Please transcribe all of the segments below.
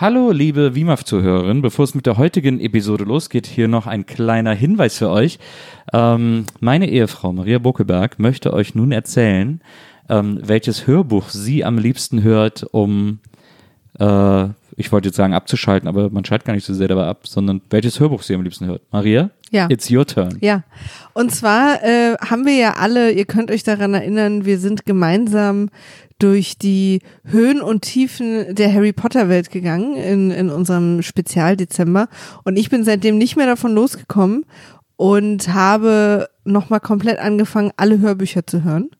Hallo, liebe WIMAF-Zuhörerin. Bevor es mit der heutigen Episode losgeht, hier noch ein kleiner Hinweis für euch. Ähm, meine Ehefrau Maria Buckeberg möchte euch nun erzählen, ähm, welches Hörbuch sie am liebsten hört, um, äh, ich wollte jetzt sagen abzuschalten, aber man schaltet gar nicht so sehr dabei ab, sondern welches Hörbuch sie am liebsten hört. Maria? Ja. It's your turn. Ja. Und zwar äh, haben wir ja alle, ihr könnt euch daran erinnern, wir sind gemeinsam durch die Höhen und Tiefen der Harry Potter Welt gegangen in, in unserem Spezial Dezember. Und ich bin seitdem nicht mehr davon losgekommen und habe nochmal komplett angefangen, alle Hörbücher zu hören.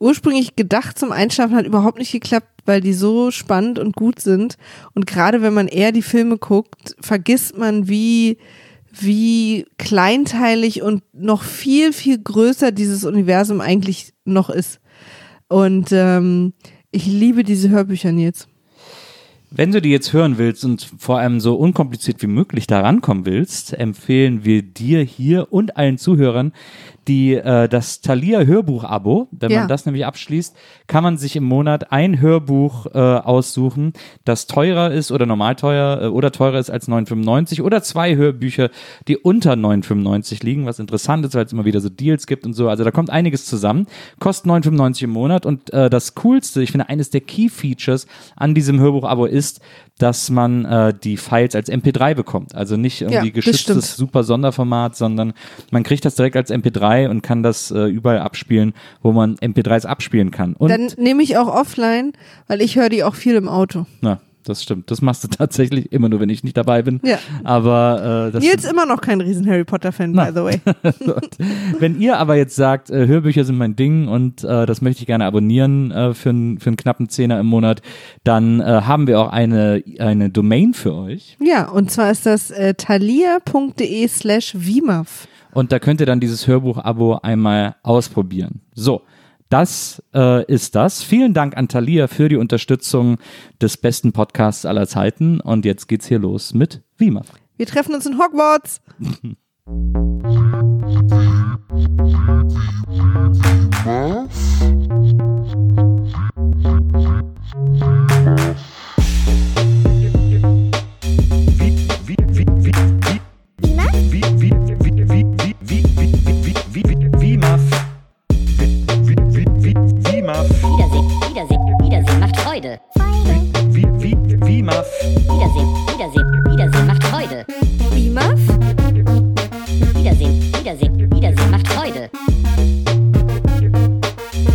Ursprünglich gedacht zum Einschlafen hat überhaupt nicht geklappt, weil die so spannend und gut sind. Und gerade wenn man eher die Filme guckt, vergisst man, wie, wie kleinteilig und noch viel, viel größer dieses Universum eigentlich noch ist. Und ähm, ich liebe diese Hörbücher jetzt. Wenn du die jetzt hören willst und vor allem so unkompliziert wie möglich da rankommen willst, empfehlen wir dir hier und allen Zuhörern die, äh, das Thalia Hörbuch-Abo. Wenn Ja. man das nämlich abschließt, kann man sich im Monat ein Hörbuch äh, aussuchen, das teurer ist oder normal teuer äh, oder teurer ist als 9,95 oder zwei Hörbücher, die unter 9,95 liegen, was interessant ist, weil es immer wieder so Deals gibt und so. Also da kommt einiges zusammen. Kostet 9,95 im Monat und äh, das Coolste, ich finde eines der Key Features an diesem Hörbuch-Abo ist, dass man äh, die Files als MP3 bekommt. Also nicht irgendwie Ja, geschütztes super Sonderformat, sondern man kriegt das direkt als MP3 und kann das äh, überall abspielen, wo man MP3s abspielen kann. Und Dann nehme ich auch offline, weil ich höre die auch viel im Auto. na, das stimmt. Das machst du tatsächlich immer nur, wenn ich nicht dabei bin. Ja. Aber äh, das Nils immer noch kein riesen Harry Potter Fan, by the way. Wenn ihr aber jetzt sagt, äh, Hörbücher sind mein Ding und äh, das möchte ich gerne abonnieren äh, für, einen- für einen knappen Zehner im Monat, dann äh, haben wir auch eine, eine Domain für euch. Ja, und zwar ist das äh, thalia.de slash vimaf. Und da könnt ihr dann dieses Hörbuch-Abo einmal ausprobieren. So, das äh, ist das. Vielen Dank an Thalia für die Unterstützung des besten Podcasts aller Zeiten. Und jetzt geht's hier los mit Wima. Wir treffen uns in Hogwarts. Wiedersehen, Wiedersehen, Wiedersehen, Wiedersehen macht Freude. Vimaf? Wiedersehen, Wiedersehen, Wiedersehen macht Freude.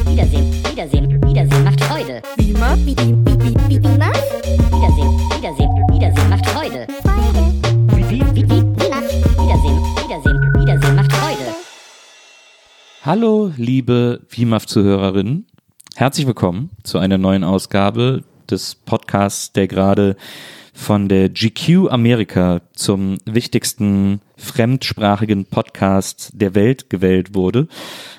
Wiedersehen, Wiedersehen, Wiedersehen macht Freude. Vimaf? Wiedersehen, Wiedersehen, Wiedersehen macht Freude. Wiedersehen, Wiedersehen, Wiedersehen macht Freude. Hallo, liebe WIMAF-Zuhörerinnen. Herzlich willkommen zu einer neuen Ausgabe des Podcasts, der gerade von der GQ Amerika zum wichtigsten fremdsprachigen Podcast der Welt gewählt wurde.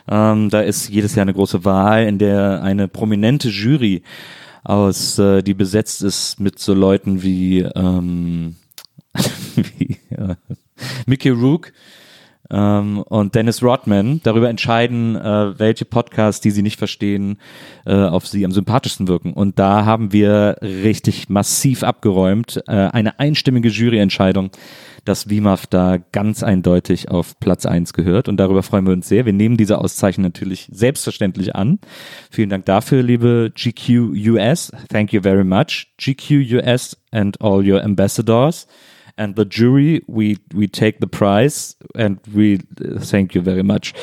Ähm, da ist jedes Jahr eine große Wahl, in der eine prominente Jury aus, äh, die besetzt ist mit so Leuten wie, ähm, wie äh, Mickey Rook, ähm, und Dennis Rodman darüber entscheiden, äh, welche Podcasts, die sie nicht verstehen, äh, auf sie am sympathischsten wirken. Und da haben wir richtig massiv abgeräumt. Äh, eine einstimmige Juryentscheidung, dass WIMAF da ganz eindeutig auf Platz eins gehört. Und darüber freuen wir uns sehr. Wir nehmen diese Auszeichnung natürlich selbstverständlich an. Vielen Dank dafür, liebe GQ US. Thank you very much. GQ US and all your ambassadors and the jury, we, we take the prize and we uh, thank you very much.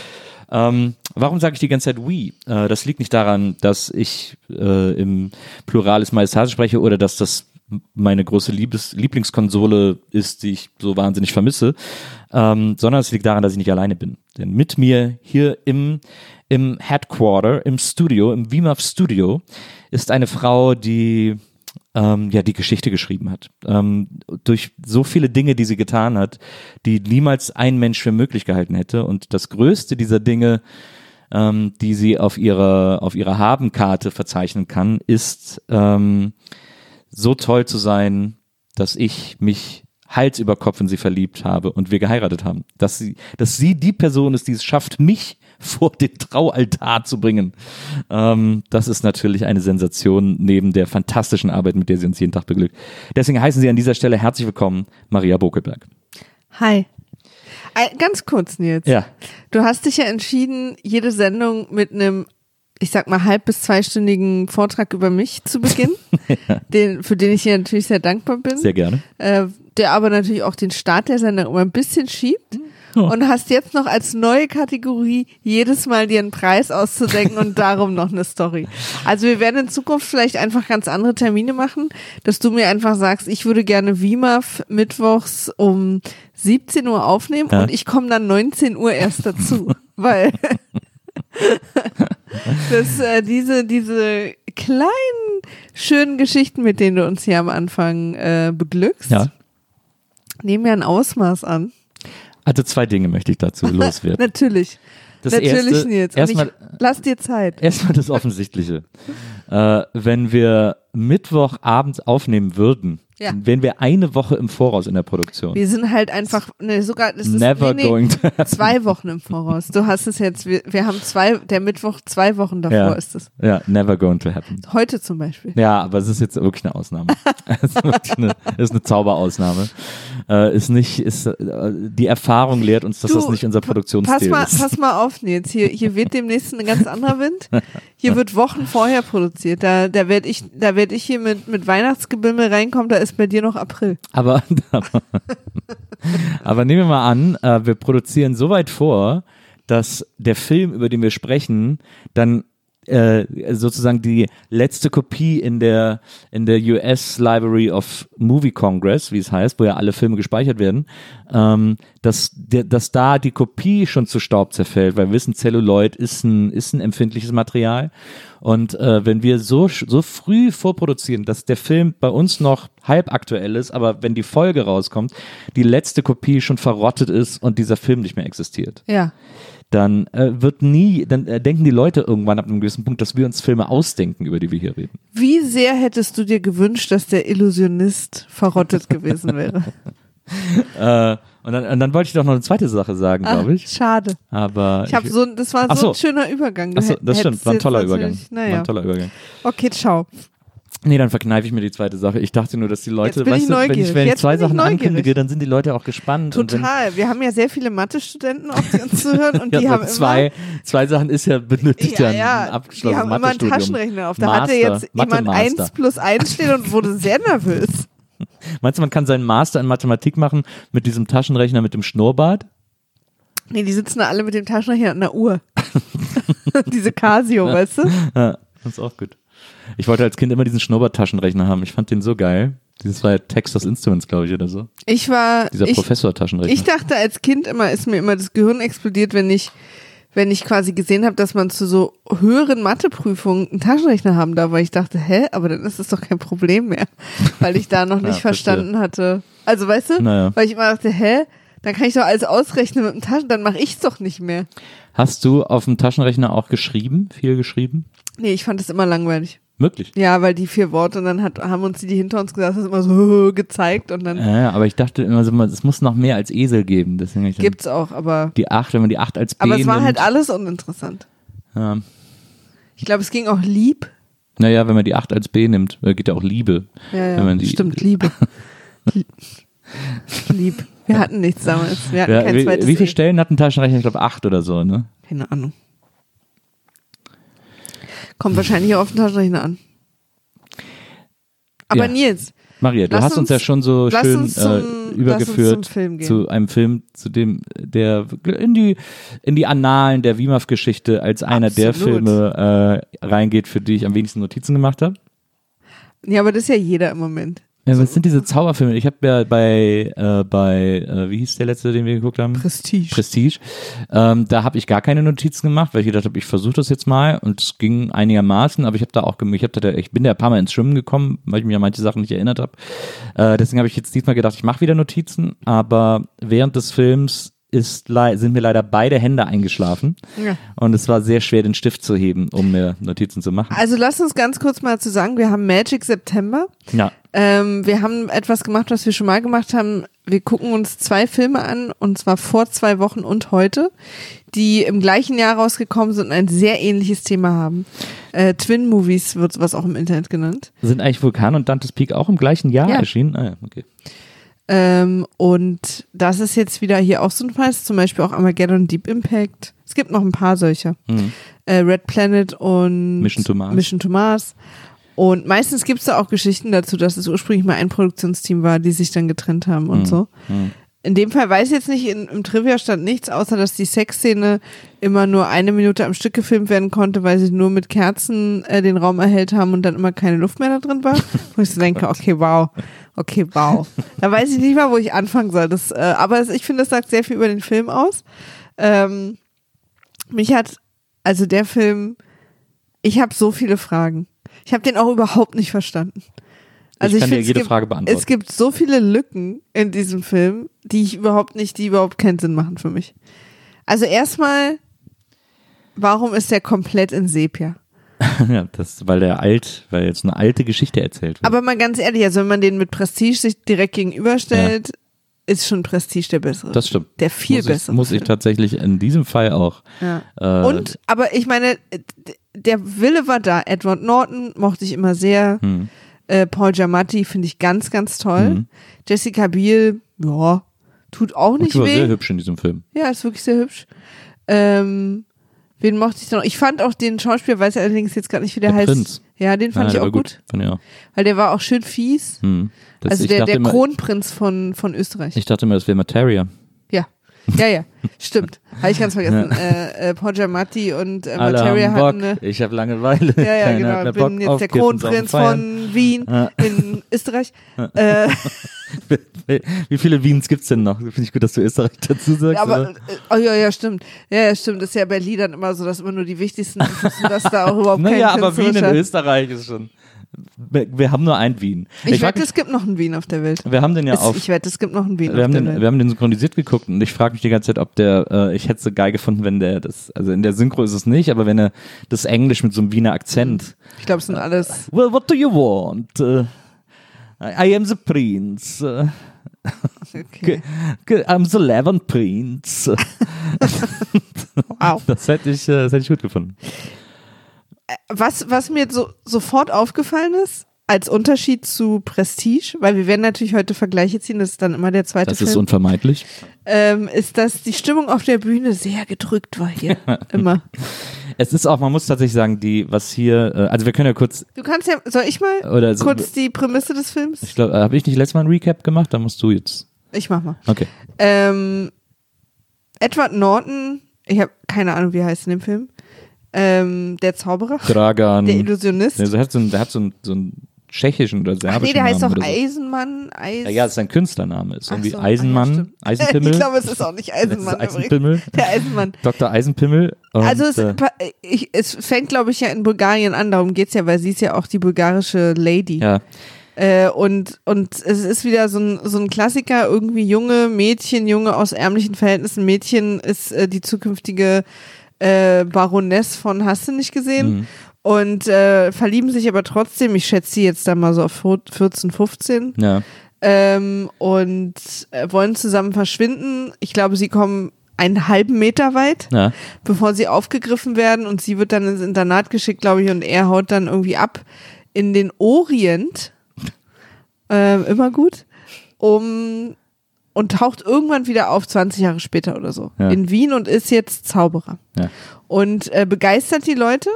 Ähm, warum sage ich die ganze Zeit we? Äh, das liegt nicht daran, dass ich äh, im Pluralis Majestatis spreche oder dass das meine große Liebes Lieblingskonsole ist, die ich so wahnsinnig vermisse, ähm, sondern es liegt daran, dass ich nicht alleine bin. Denn mit mir hier im, im Headquarter, im Studio, im WIMAF Studio, ist eine Frau, die ähm, ja die Geschichte geschrieben hat. Ähm, durch so viele Dinge, die sie getan hat, die niemals ein Mensch für möglich gehalten hätte. Und das größte dieser Dinge, ähm, die sie auf ihrer, auf ihrer Habenkarte verzeichnen kann, ist ähm, so toll zu sein, dass ich mich Hals über Kopf in sie verliebt habe und wir geheiratet haben. Dass sie, dass sie die Person ist, die es schafft, mich vor den Traualtar zu bringen. Ähm, das ist natürlich eine Sensation neben der fantastischen Arbeit, mit der sie uns jeden Tag beglückt. Deswegen heißen Sie an dieser Stelle herzlich willkommen, Maria Bokelberg. Hi. Äh, Ganz kurz, Nils. Ja. Du hast dich ja entschieden, jede Sendung mit einem, ich sag mal, halb- bis zweistündigen Vortrag über mich zu beginnen, den, für den ich dir natürlich sehr dankbar bin. Sehr gerne. äh, der aber natürlich auch den Start der Sendung immer ein bisschen schiebt. Und hast jetzt noch als neue Kategorie jedes Mal dir einen Preis auszudenken und darum noch eine Story. Also wir werden in Zukunft vielleicht einfach ganz andere Termine machen, dass du mir einfach sagst, ich würde gerne WIMAF mittwochs um 17 Uhr aufnehmen Ja. und ich komme dann 19 Uhr erst dazu. weil das, äh, diese, diese kleinen, schönen Geschichten, mit denen du uns hier am Anfang äh, beglückst, Ja. nehmen ja ein Ausmaß an. Also zwei Dinge möchte ich dazu loswerden. Natürlich. Das Natürlich, erste, Nils. Erstmal, ich, lass dir Zeit. erstmal das Offensichtliche. äh, wenn wir Mittwochabends aufnehmen würden, Ja. dann wären wir eine Woche im Voraus in der Produktion. Wir sind halt einfach, ne, sogar, das ist Never nee, nee, going zwei Wochen im Voraus. Du hast es jetzt, wir, wir haben zwei, der Mittwoch zwei Wochen davor Ja. ist es. Ja, never going to happen. Heute zum Beispiel. Ja, aber es ist jetzt wirklich eine Ausnahme. es ist wirklich eine, es ist eine Zauberausnahme. Äh, ist nicht, ist, äh, die Erfahrung lehrt uns, dass Du, das nicht unser Pass Produktionsstil mal, ist. pass mal auf, Nils. Hier, hier wird demnächst ein ganz anderer Wind. Hier wird Wochen vorher produziert. Da, da werde ich, da werde ich hier mit, mit Weihnachtsgebimmel reinkommen. Da ist bei dir noch April. Aber, aber, aber nehmen wir mal an, äh, wir produzieren so weit vor, dass der Film, über den wir sprechen, dann äh, sozusagen die letzte Kopie in der in der US Library of Movie Congress, wie es heißt, wo ja alle Filme gespeichert werden, ähm, dass der, dass da die Kopie schon zu Staub zerfällt, weil wir wissen, Celluloid ist ein ist ein empfindliches Material und äh, wenn wir so so früh vorproduzieren, dass der Film bei uns noch halb aktuell ist, aber wenn die Folge rauskommt, die letzte Kopie schon verrottet ist und dieser Film nicht mehr existiert Ja. Dann äh, wird nie, dann äh, denken die Leute irgendwann ab einem gewissen Punkt, dass wir uns Filme ausdenken, über die wir hier reden. Wie sehr hättest du dir gewünscht, dass der Illusionist verrottet gewesen wäre? Äh, und, dann, und dann wollte ich doch noch eine zweite Sache sagen, glaube ich. Schade. Aber Ich habe so, das war so, so. ein schöner Übergang. Du hätt- das stimmt, war ein toller Übergang. War Naja. ein toller Übergang. Okay, ciao. Nee, dann verkneife ich mir die zweite Sache. Ich dachte nur, dass die Leute, Jetzt bin weißt ich du, wenn ich, wenn ich zwei Sachen neugierig. ankündige, dann sind die Leute auch gespannt. Total. Wir haben ja sehr viele Mathe-Studenten auch, die uns zuhören und ja, die haben zwei, zwei Sachen ist ja benötigt immer, ja, ja, abgeschlossenes die haben immer einen. Taschenrechner auf. Da Master, hatte jetzt jemand. 1 plus 1 stehen und wurde sehr nervös. Meinst du, man kann seinen Master in Mathematik machen mit diesem Taschenrechner mit dem Schnurrbart? Nee, die sitzen da alle mit dem Taschenrechner an der Uhr. Diese Casio, weißt du? Ja, das ist auch gut. Ich wollte als Kind immer diesen Schnurrbart-Taschenrechner haben. Ich fand den so geil. Dieses war ja Texas Instruments, glaube ich, oder so. Ich war, Dieser ich, Professor-Taschenrechner. ich dachte als Kind immer, ist mir immer das Gehirn explodiert, wenn ich, wenn ich quasi gesehen habe, dass man zu so höheren Matheprüfungen einen Taschenrechner haben darf, weil ich dachte, hä, aber dann ist das doch kein Problem mehr, weil ich da noch nicht Ja, verstehe. verstanden hatte. Also weißt du, Naja. weil ich immer dachte, hä, dann kann ich doch alles ausrechnen mit dem Taschen, dann mache ich's doch nicht mehr. Hast du auf dem Taschenrechner auch geschrieben? Viel geschrieben? Nee, ich fand das immer langweilig. Wirklich? Ja, weil die vier Worte und dann hat, haben uns die, die hinter uns gesagt, das immer so gezeigt und dann Ja, aber ich dachte immer so, es muss noch mehr als Esel geben. Deswegen ich gibt's auch, aber die acht, wenn man die acht als B aber es war nimmt. halt alles uninteressant. ja. Ich glaube, es ging auch lieb. Naja, wenn man die acht als B nimmt, äh, geht ja auch Liebe. Ja, ja. Stimmt, Liebe. lieb. Wir hatten nichts damals. Wir hatten Ja, kein wie, zweites wie viele E. Stellen hat ein Taschenrechner? Ich glaube acht oder so, ne? Keine Ahnung. Kommt wahrscheinlich auf den Taschenrechner an. Aber Ja. Nils, Maria, du hast uns, uns- ja schon so schön äh, zum- uns übergeführt zu einem Film, zu dem der in die in die Annalen der WIMAF-Geschichte als einer der Absolut. Filme äh, reingeht, für die ich am wenigsten Notizen gemacht habe. ja, aber das ist ja jeder im Moment. Ja, was sind diese Zauberfilme? Ich habe ja bei äh, bei äh, wie hieß der letzte, den wir geguckt haben? Prestige. Prestige. Ähm, da habe ich gar keine Notizen gemacht, weil ich gedacht habe, ich versuche das jetzt mal und es ging einigermaßen, aber ich habe da auch, ich habe da, ich bin da ein paar Mal ins Schwimmen gekommen, weil ich mich an manche Sachen nicht erinnert habe. Äh, deswegen habe ich jetzt diesmal gedacht, ich mache wieder Notizen, aber während des Films ist, sind mir leider beide Hände eingeschlafen Ja. und es war sehr schwer, den Stift zu heben, um mir Notizen zu machen. Also lass uns ganz kurz mal zu sagen, wir haben Magic September. Ja, Ähm, wir haben etwas gemacht, was wir schon mal gemacht haben. wir gucken uns zwei Filme an, und zwar vor zwei Wochen und heute, die im gleichen Jahr rausgekommen sind und ein sehr ähnliches Thema haben. Äh, Twin Movies wird sowas auch im Internet genannt. Sind eigentlich Vulkan und Dantes Peak auch im gleichen Jahr Ja. erschienen? Ah, ja, okay. Ähm, und das ist jetzt wieder hier auch so ein Fall, zum Beispiel auch Armageddon Deep Impact. Es gibt noch ein paar solcher. Mhm. Äh, Red Planet und Mission to Mars. Mission to Mars. Und meistens gibt es da auch Geschichten dazu, dass es ursprünglich mal ein Produktionsteam war, die sich dann getrennt haben und Mhm. so. Mhm. In dem Fall weiß ich jetzt nicht, in, im Trivia stand nichts, außer dass die Sexszene immer nur eine Minute am Stück gefilmt werden konnte, weil sie nur mit Kerzen äh, den Raum erhellt haben und dann immer keine Luft mehr da drin war. Wo ich so denke, okay, wow. Okay, wow. Da weiß ich nicht mal, wo ich anfangen soll. Das, äh, aber es, ich finde, das sagt sehr viel über den Film aus. Ähm, mich hat, also der Film, ich habe so viele Fragen. Ich habe den auch überhaupt nicht verstanden. Also ich kann find, dir jede gibt, Frage beantworten. Es gibt so viele Lücken in diesem Film, die ich überhaupt nicht, die überhaupt keinen Sinn machen für mich. Also erstmal, warum ist der komplett in Sepia? ja, das, weil der alt, weil jetzt eine alte Geschichte erzählt wird. Aber mal ganz ehrlich, also wenn man den mit Prestige sich direkt gegenüberstellt, ist schon Prestige der bessere. das stimmt. der viel muss bessere. Ich, muss ich tatsächlich in diesem Fall auch. Ja. Äh, Und, aber ich meine, der Wille war da. Edward Norton mochte ich immer sehr. Hm. Äh, Paul Giamatti finde ich ganz, ganz toll. Mhm. Jessica Biel, ja, tut auch nicht war sehr hübsch in diesem Film. Ja, ist wirklich sehr hübsch. Ähm, wen mochte ich noch? Ich fand auch den Schauspieler, weiß allerdings jetzt gar nicht, wie der, Der heißt. Prinz. Ja, den fand Ja, ich auch gut. Ich auch. Weil der war auch schön fies. Hm. Das, also der, der immer, Kronprinz von, von Österreich. Ich dachte immer, das wäre Materia. Ja. Ja, ja, stimmt. Habe ich ganz vergessen. Äh, äh, Paul Giamatti und äh, Alle Materia hatten eine. Ich habe Langeweile. Ja, ja, Keiner genau. Bin Bock jetzt der Kronprinz von Wien Ja. in Österreich. Äh, Wie viele Wiens gibt's denn noch? Finde ich gut, dass du Österreich dazu sagst. aber, oder? äh, oh ja, ja, stimmt. Ja, ja, stimmt. Das ist ja bei Liedern immer so, dass immer nur die wichtigsten sind, dass da auch überhaupt kein naja, aber Wien in Österreich ist schon. Wir, haben nur ein Wien. Ich, frag wette, es gibt noch einen Wien auf der Welt. wir haben den ja Es- auf. ich wette, es gibt noch einen Wien wir auf haben, der den, Welt. wir haben den synchronisiert geguckt und ich frage mich die ganze Zeit, ob der, äh, ich hätte es so geil gefunden, wenn der das, also in der Synchro ist es nicht, aber wenn er das Englisch mit so einem Wiener Akzent. Ich glaube, es sind alles. Well, what do you want? Uh, I, am the prince. Uh, Okay. I'm the Levin Prince. Wow. Das hätte ich, äh, das hätte ich gut gefunden. Was, was mir so, sofort aufgefallen ist, als Unterschied zu Prestige, weil wir werden natürlich heute Vergleiche ziehen, das ist dann immer der zweite Das ist Film, unvermeidlich. ähm, ist, dass die Stimmung auf der Bühne sehr gedrückt war hier. immer. Es ist auch, man muss tatsächlich sagen, die, was hier, äh, also wir können ja kurz, Du kannst ja, soll ich mal oder so, kurz die Prämisse des Films? ich glaube, habe ich nicht letztes Mal ein Recap gemacht? Da musst du jetzt. Ich mach mal. Okay. Ähm, Edward Norton, ich habe keine Ahnung, wie er heißt in dem Film. Ähm, der Zauberer, Dragan. der Illusionist. der, der hat so, einen- der hat so, einen, so einen tschechischen oder Ach serbischen nee, der heißt Namen doch oder so. Eisenmann. Eis Ja, ja, das ist sein Künstlername. Ist Ach irgendwie so, Eisenmann, ah, ja, stimmt. Eisenpimmel. Ich glaube, es ist auch nicht Eisenmann. Eisenpimmel. Der Eisenmann. Dr. Eisenpimmel. Und, Also es, äh, ich, es fängt, glaube ich, ja in Bulgarien an, darum geht's ja, weil sie ist ja auch die bulgarische Lady. ja, Äh, und, und es ist wieder so ein, so ein Klassiker, irgendwie junge Mädchen, Junge aus ärmlichen Verhältnissen. Mädchen ist äh, die zukünftige äh, Baroness von Hast du nicht gesehen? Mhm. Und äh, verlieben sich aber trotzdem, ich schätze sie jetzt da mal so auf 14, 15 ja. ähm, und äh, wollen zusammen verschwinden. Ich glaube, sie kommen einen halben Meter weit, Ja. bevor sie aufgegriffen werden und sie wird dann ins Internat geschickt, glaube ich, und er haut dann irgendwie ab in den Orient. Ähm, immer gut. Um und taucht irgendwann wieder auf, 20 Jahre später oder so, Ja. in Wien und ist jetzt Zauberer. Ja. Und äh, begeistert die Leute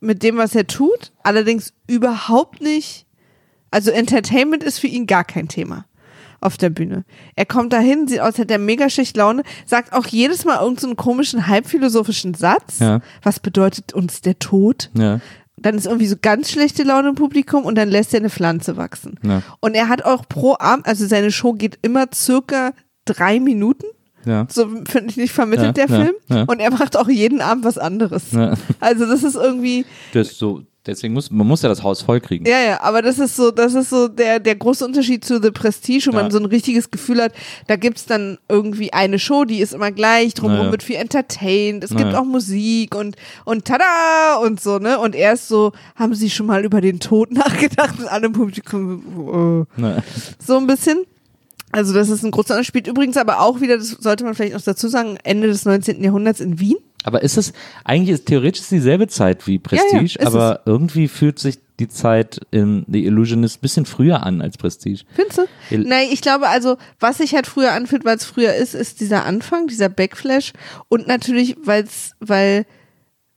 mit dem, was er tut, allerdings überhaupt nicht. Also Entertainment ist für ihn gar kein Thema auf der Bühne. Er kommt dahin, sieht aus, hätte er mega schlecht Laune, sagt auch jedes Mal irgendeinen so komischen, halbphilosophischen Satz. Ja. Was bedeutet uns der Tod? Ja. Dann ist irgendwie so ganz schlechte Laune im Publikum und dann lässt er eine Pflanze wachsen. Ja. Und er hat auch pro Abend, also seine Show geht immer circa drei Minuten. Ja. So finde ich nicht vermittelt Ja, der ja, Film. Und er macht auch jeden Abend was anderes. Also das ist irgendwie, Das ist so, deswegen muss, man muss ja das Haus voll kriegen. ja, ja, aber das ist so, das ist so der, der große Unterschied zu The Prestige, wo man so ein richtiges Gefühl hat, da gibt's dann irgendwie eine Show, die ist immer gleich, drumherum wird viel entertained, es gibt auch Musik und, und tada und so, ne? Und er ist so, haben Sie schon mal über den Tod nachgedacht und alle im Publikum, äh, so ein bisschen. Also das ist ein großer Unterschied. Spielt übrigens aber auch wieder, das sollte man vielleicht noch dazu sagen, Ende des 19. Jahrhunderts in Wien. Aber ist es, eigentlich ist theoretisch dieselbe Zeit wie Prestige, Ja, ja, aber irgendwie fühlt sich die Zeit in The Illusionist ein bisschen früher an als Prestige. Findest du? Il- Nein, ich glaube also, was sich halt früher anfühlt, weil es früher ist, ist dieser Anfang, dieser Backflash und natürlich, weil's, weil,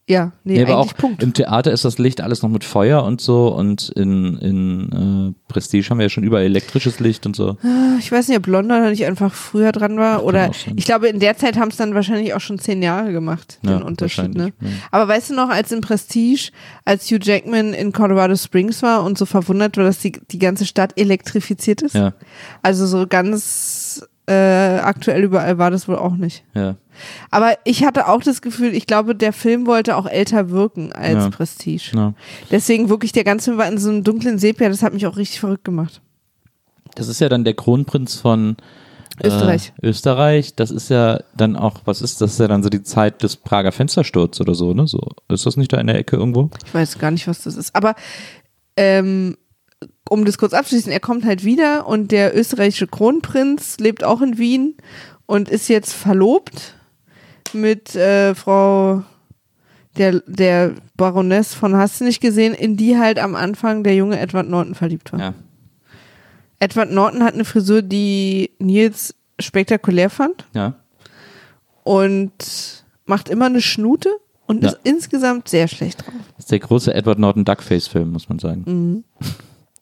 ja, nee, Nee, aber auch Punkt. im Theater ist das Licht alles noch mit Feuer und so und in, in äh, Prestige haben wir ja schon überall elektrisches Licht und so. Ich weiß nicht, ob London nicht einfach früher dran war oder auch sein. ich glaube, in der Zeit haben es dann wahrscheinlich auch schon zehn Jahre gemacht, den Ja, Unterschied. Ne? ja. Aber weißt du noch, als in Prestige, als Hugh Jackman in Colorado Springs war und so verwundert war, dass die, die ganze Stadt elektrifiziert ist? Ja, Also so ganz äh, aktuell überall war das wohl auch nicht. ja. Aber ich hatte auch das Gefühl, ich glaube, der Film wollte auch älter wirken als Ja. Prestige. ja. Deswegen wirklich, der ganze Film war in so einem dunklen Sepia, das hat mich auch richtig verrückt gemacht. Das ist ja dann der Kronprinz von Österreich. Äh, Österreich. Das ist ja dann auch, was ist das? ist ja dann so die Zeit des Prager Fenstersturz oder so, ne? So ist das nicht da in der Ecke irgendwo? Ich weiß gar nicht, was das ist. Aber ähm, um das kurz abzuschließen, er kommt halt wieder und der österreichische Kronprinz lebt auch in Wien und ist jetzt verlobt mit äh, Frau der, der Baroness von Hast du nicht gesehen, in die halt am Anfang der junge Edward Norton verliebt war. Ja. Edward Norton hat eine Frisur, die Nils spektakulär fand Ja. und macht immer eine Schnute und Ja. ist insgesamt sehr schlecht drauf. Das ist der große Edward Norton Duckface-Film, muss man sagen. Mhm.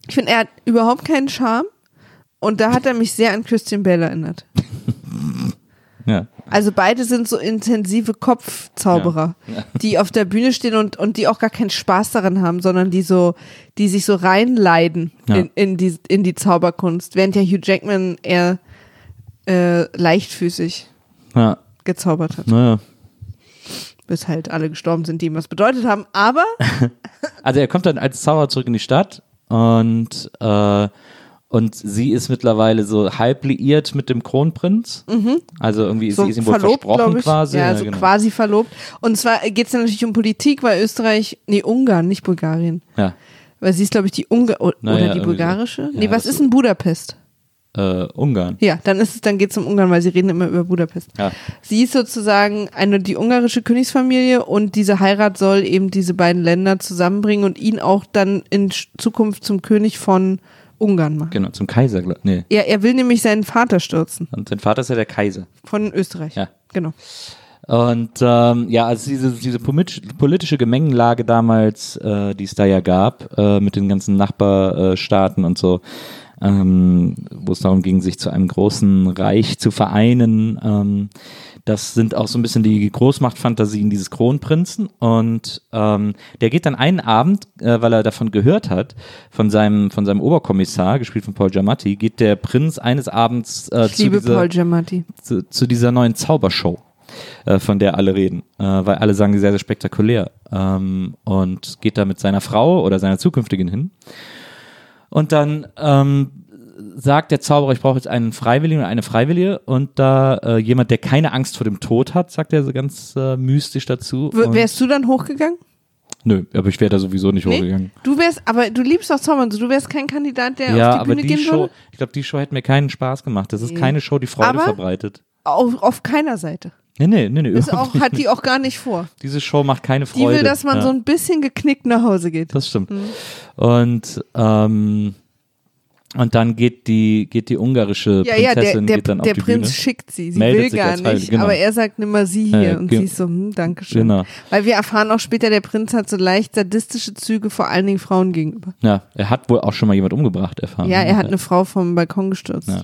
Ich finde, er hat überhaupt keinen Charme und da hat er mich sehr an Christian Bale erinnert. Ja. Also beide sind so intensive Kopfzauberer, die auf der Bühne stehen und, und die auch gar keinen Spaß daran haben, sondern die so, die sich so reinleiden Ja. in, in, die, in die Zauberkunst, während ja Hugh Jackman eher äh, leichtfüßig Ja. gezaubert hat, Naja. bis halt alle gestorben sind, die ihm was bedeutet haben. Aber Also er kommt dann als Zauberer zurück in die Stadt und, äh, und sie ist mittlerweile so halb liiert mit dem Kronprinz. Also irgendwie so sie ist ihm wohl verlobt, versprochen glaube ich. quasi. Ja, so genau. quasi verlobt. Und zwar geht es dann natürlich um Politik, weil Österreich, nee, Ungarn, nicht Bulgarien. Ja. Weil sie ist, glaube ich, die Ungar oder Naja, die so. bulgarische? Ja, nee, was ist in Budapest? Äh, Ungarn. Ja, dann ist es, dann geht es um Ungarn, weil sie reden immer über Budapest. Ja. Sie ist sozusagen eine die ungarische Königsfamilie und diese Heirat soll eben diese beiden Länder zusammenbringen und ihn auch dann in Zukunft zum König von Ungarn machen. Genau, zum Kaiser. Nee. Ja, er will nämlich seinen Vater stürzen Und sein Vater ist ja der Kaiser. von Österreich. Ja. Genau. Und ähm, ja, also diese, diese polit- politische Gemengenlage damals, äh, die es da ja gab, äh, mit den ganzen Nachbarstaaten und so, ähm, wo es darum ging, sich zu einem großen Reich zu vereinen. Ähm, das sind auch so ein bisschen die Großmachtfantasien dieses Kronprinzen. Und ähm, der geht dann einen Abend, äh, weil er davon gehört hat, von seinem, von seinem Oberkommissar, gespielt von Paul Giamatti, geht der Prinz eines Abends äh, zu dieser zu, zu dieser neuen Zaubershow, äh, von der alle reden, äh, weil alle sagen, sei sehr spektakulär. Ähm, und geht da mit seiner Frau oder seiner zukünftigen hin. Und dann ähm, sagt der Zauberer, ich brauche jetzt einen Freiwilligen oder eine Freiwillige. Und da äh, jemand, der keine Angst vor dem Tod hat, sagt er so ganz äh, mystisch dazu. W Und- wärst du dann hochgegangen? Nö, aber ich wäre da sowieso nicht hochgegangen. Du wärst, aber du liebst doch Zaubern, so du wärst kein Kandidat, der Ja, auf die aber Bühne die gehen Show, würde? ich glaube, die Show hätte mir keinen Spaß gemacht. Das ist Nee. keine Show, die Freude Aber- verbreitet. Auf, auf keiner Seite. Nee, nee, nee, nee. Ist überhaupt auch, nicht. hat die auch gar nicht vor. Diese Show macht keine Die Freude. will, dass man ja. so ein bisschen geknickt nach Hause geht. Das stimmt. Mhm. Und ähm, und dann geht die geht die ungarische Ja, ja, der, Prinzessin der, geht dann der auf die Prinz Bühne. schickt sie. Sie will gar nicht, genau. aber er sagt, nimm mal sie hier. Ja, und sie ist so, hm, danke schön. Genau. Weil wir erfahren auch später, der Prinz hat so leicht sadistische Züge, vor allen Dingen Frauen gegenüber. Ja, er hat wohl auch schon mal jemand umgebracht erfahren. Ja, er hat eine Frau vom Balkon gestürzt. Ja.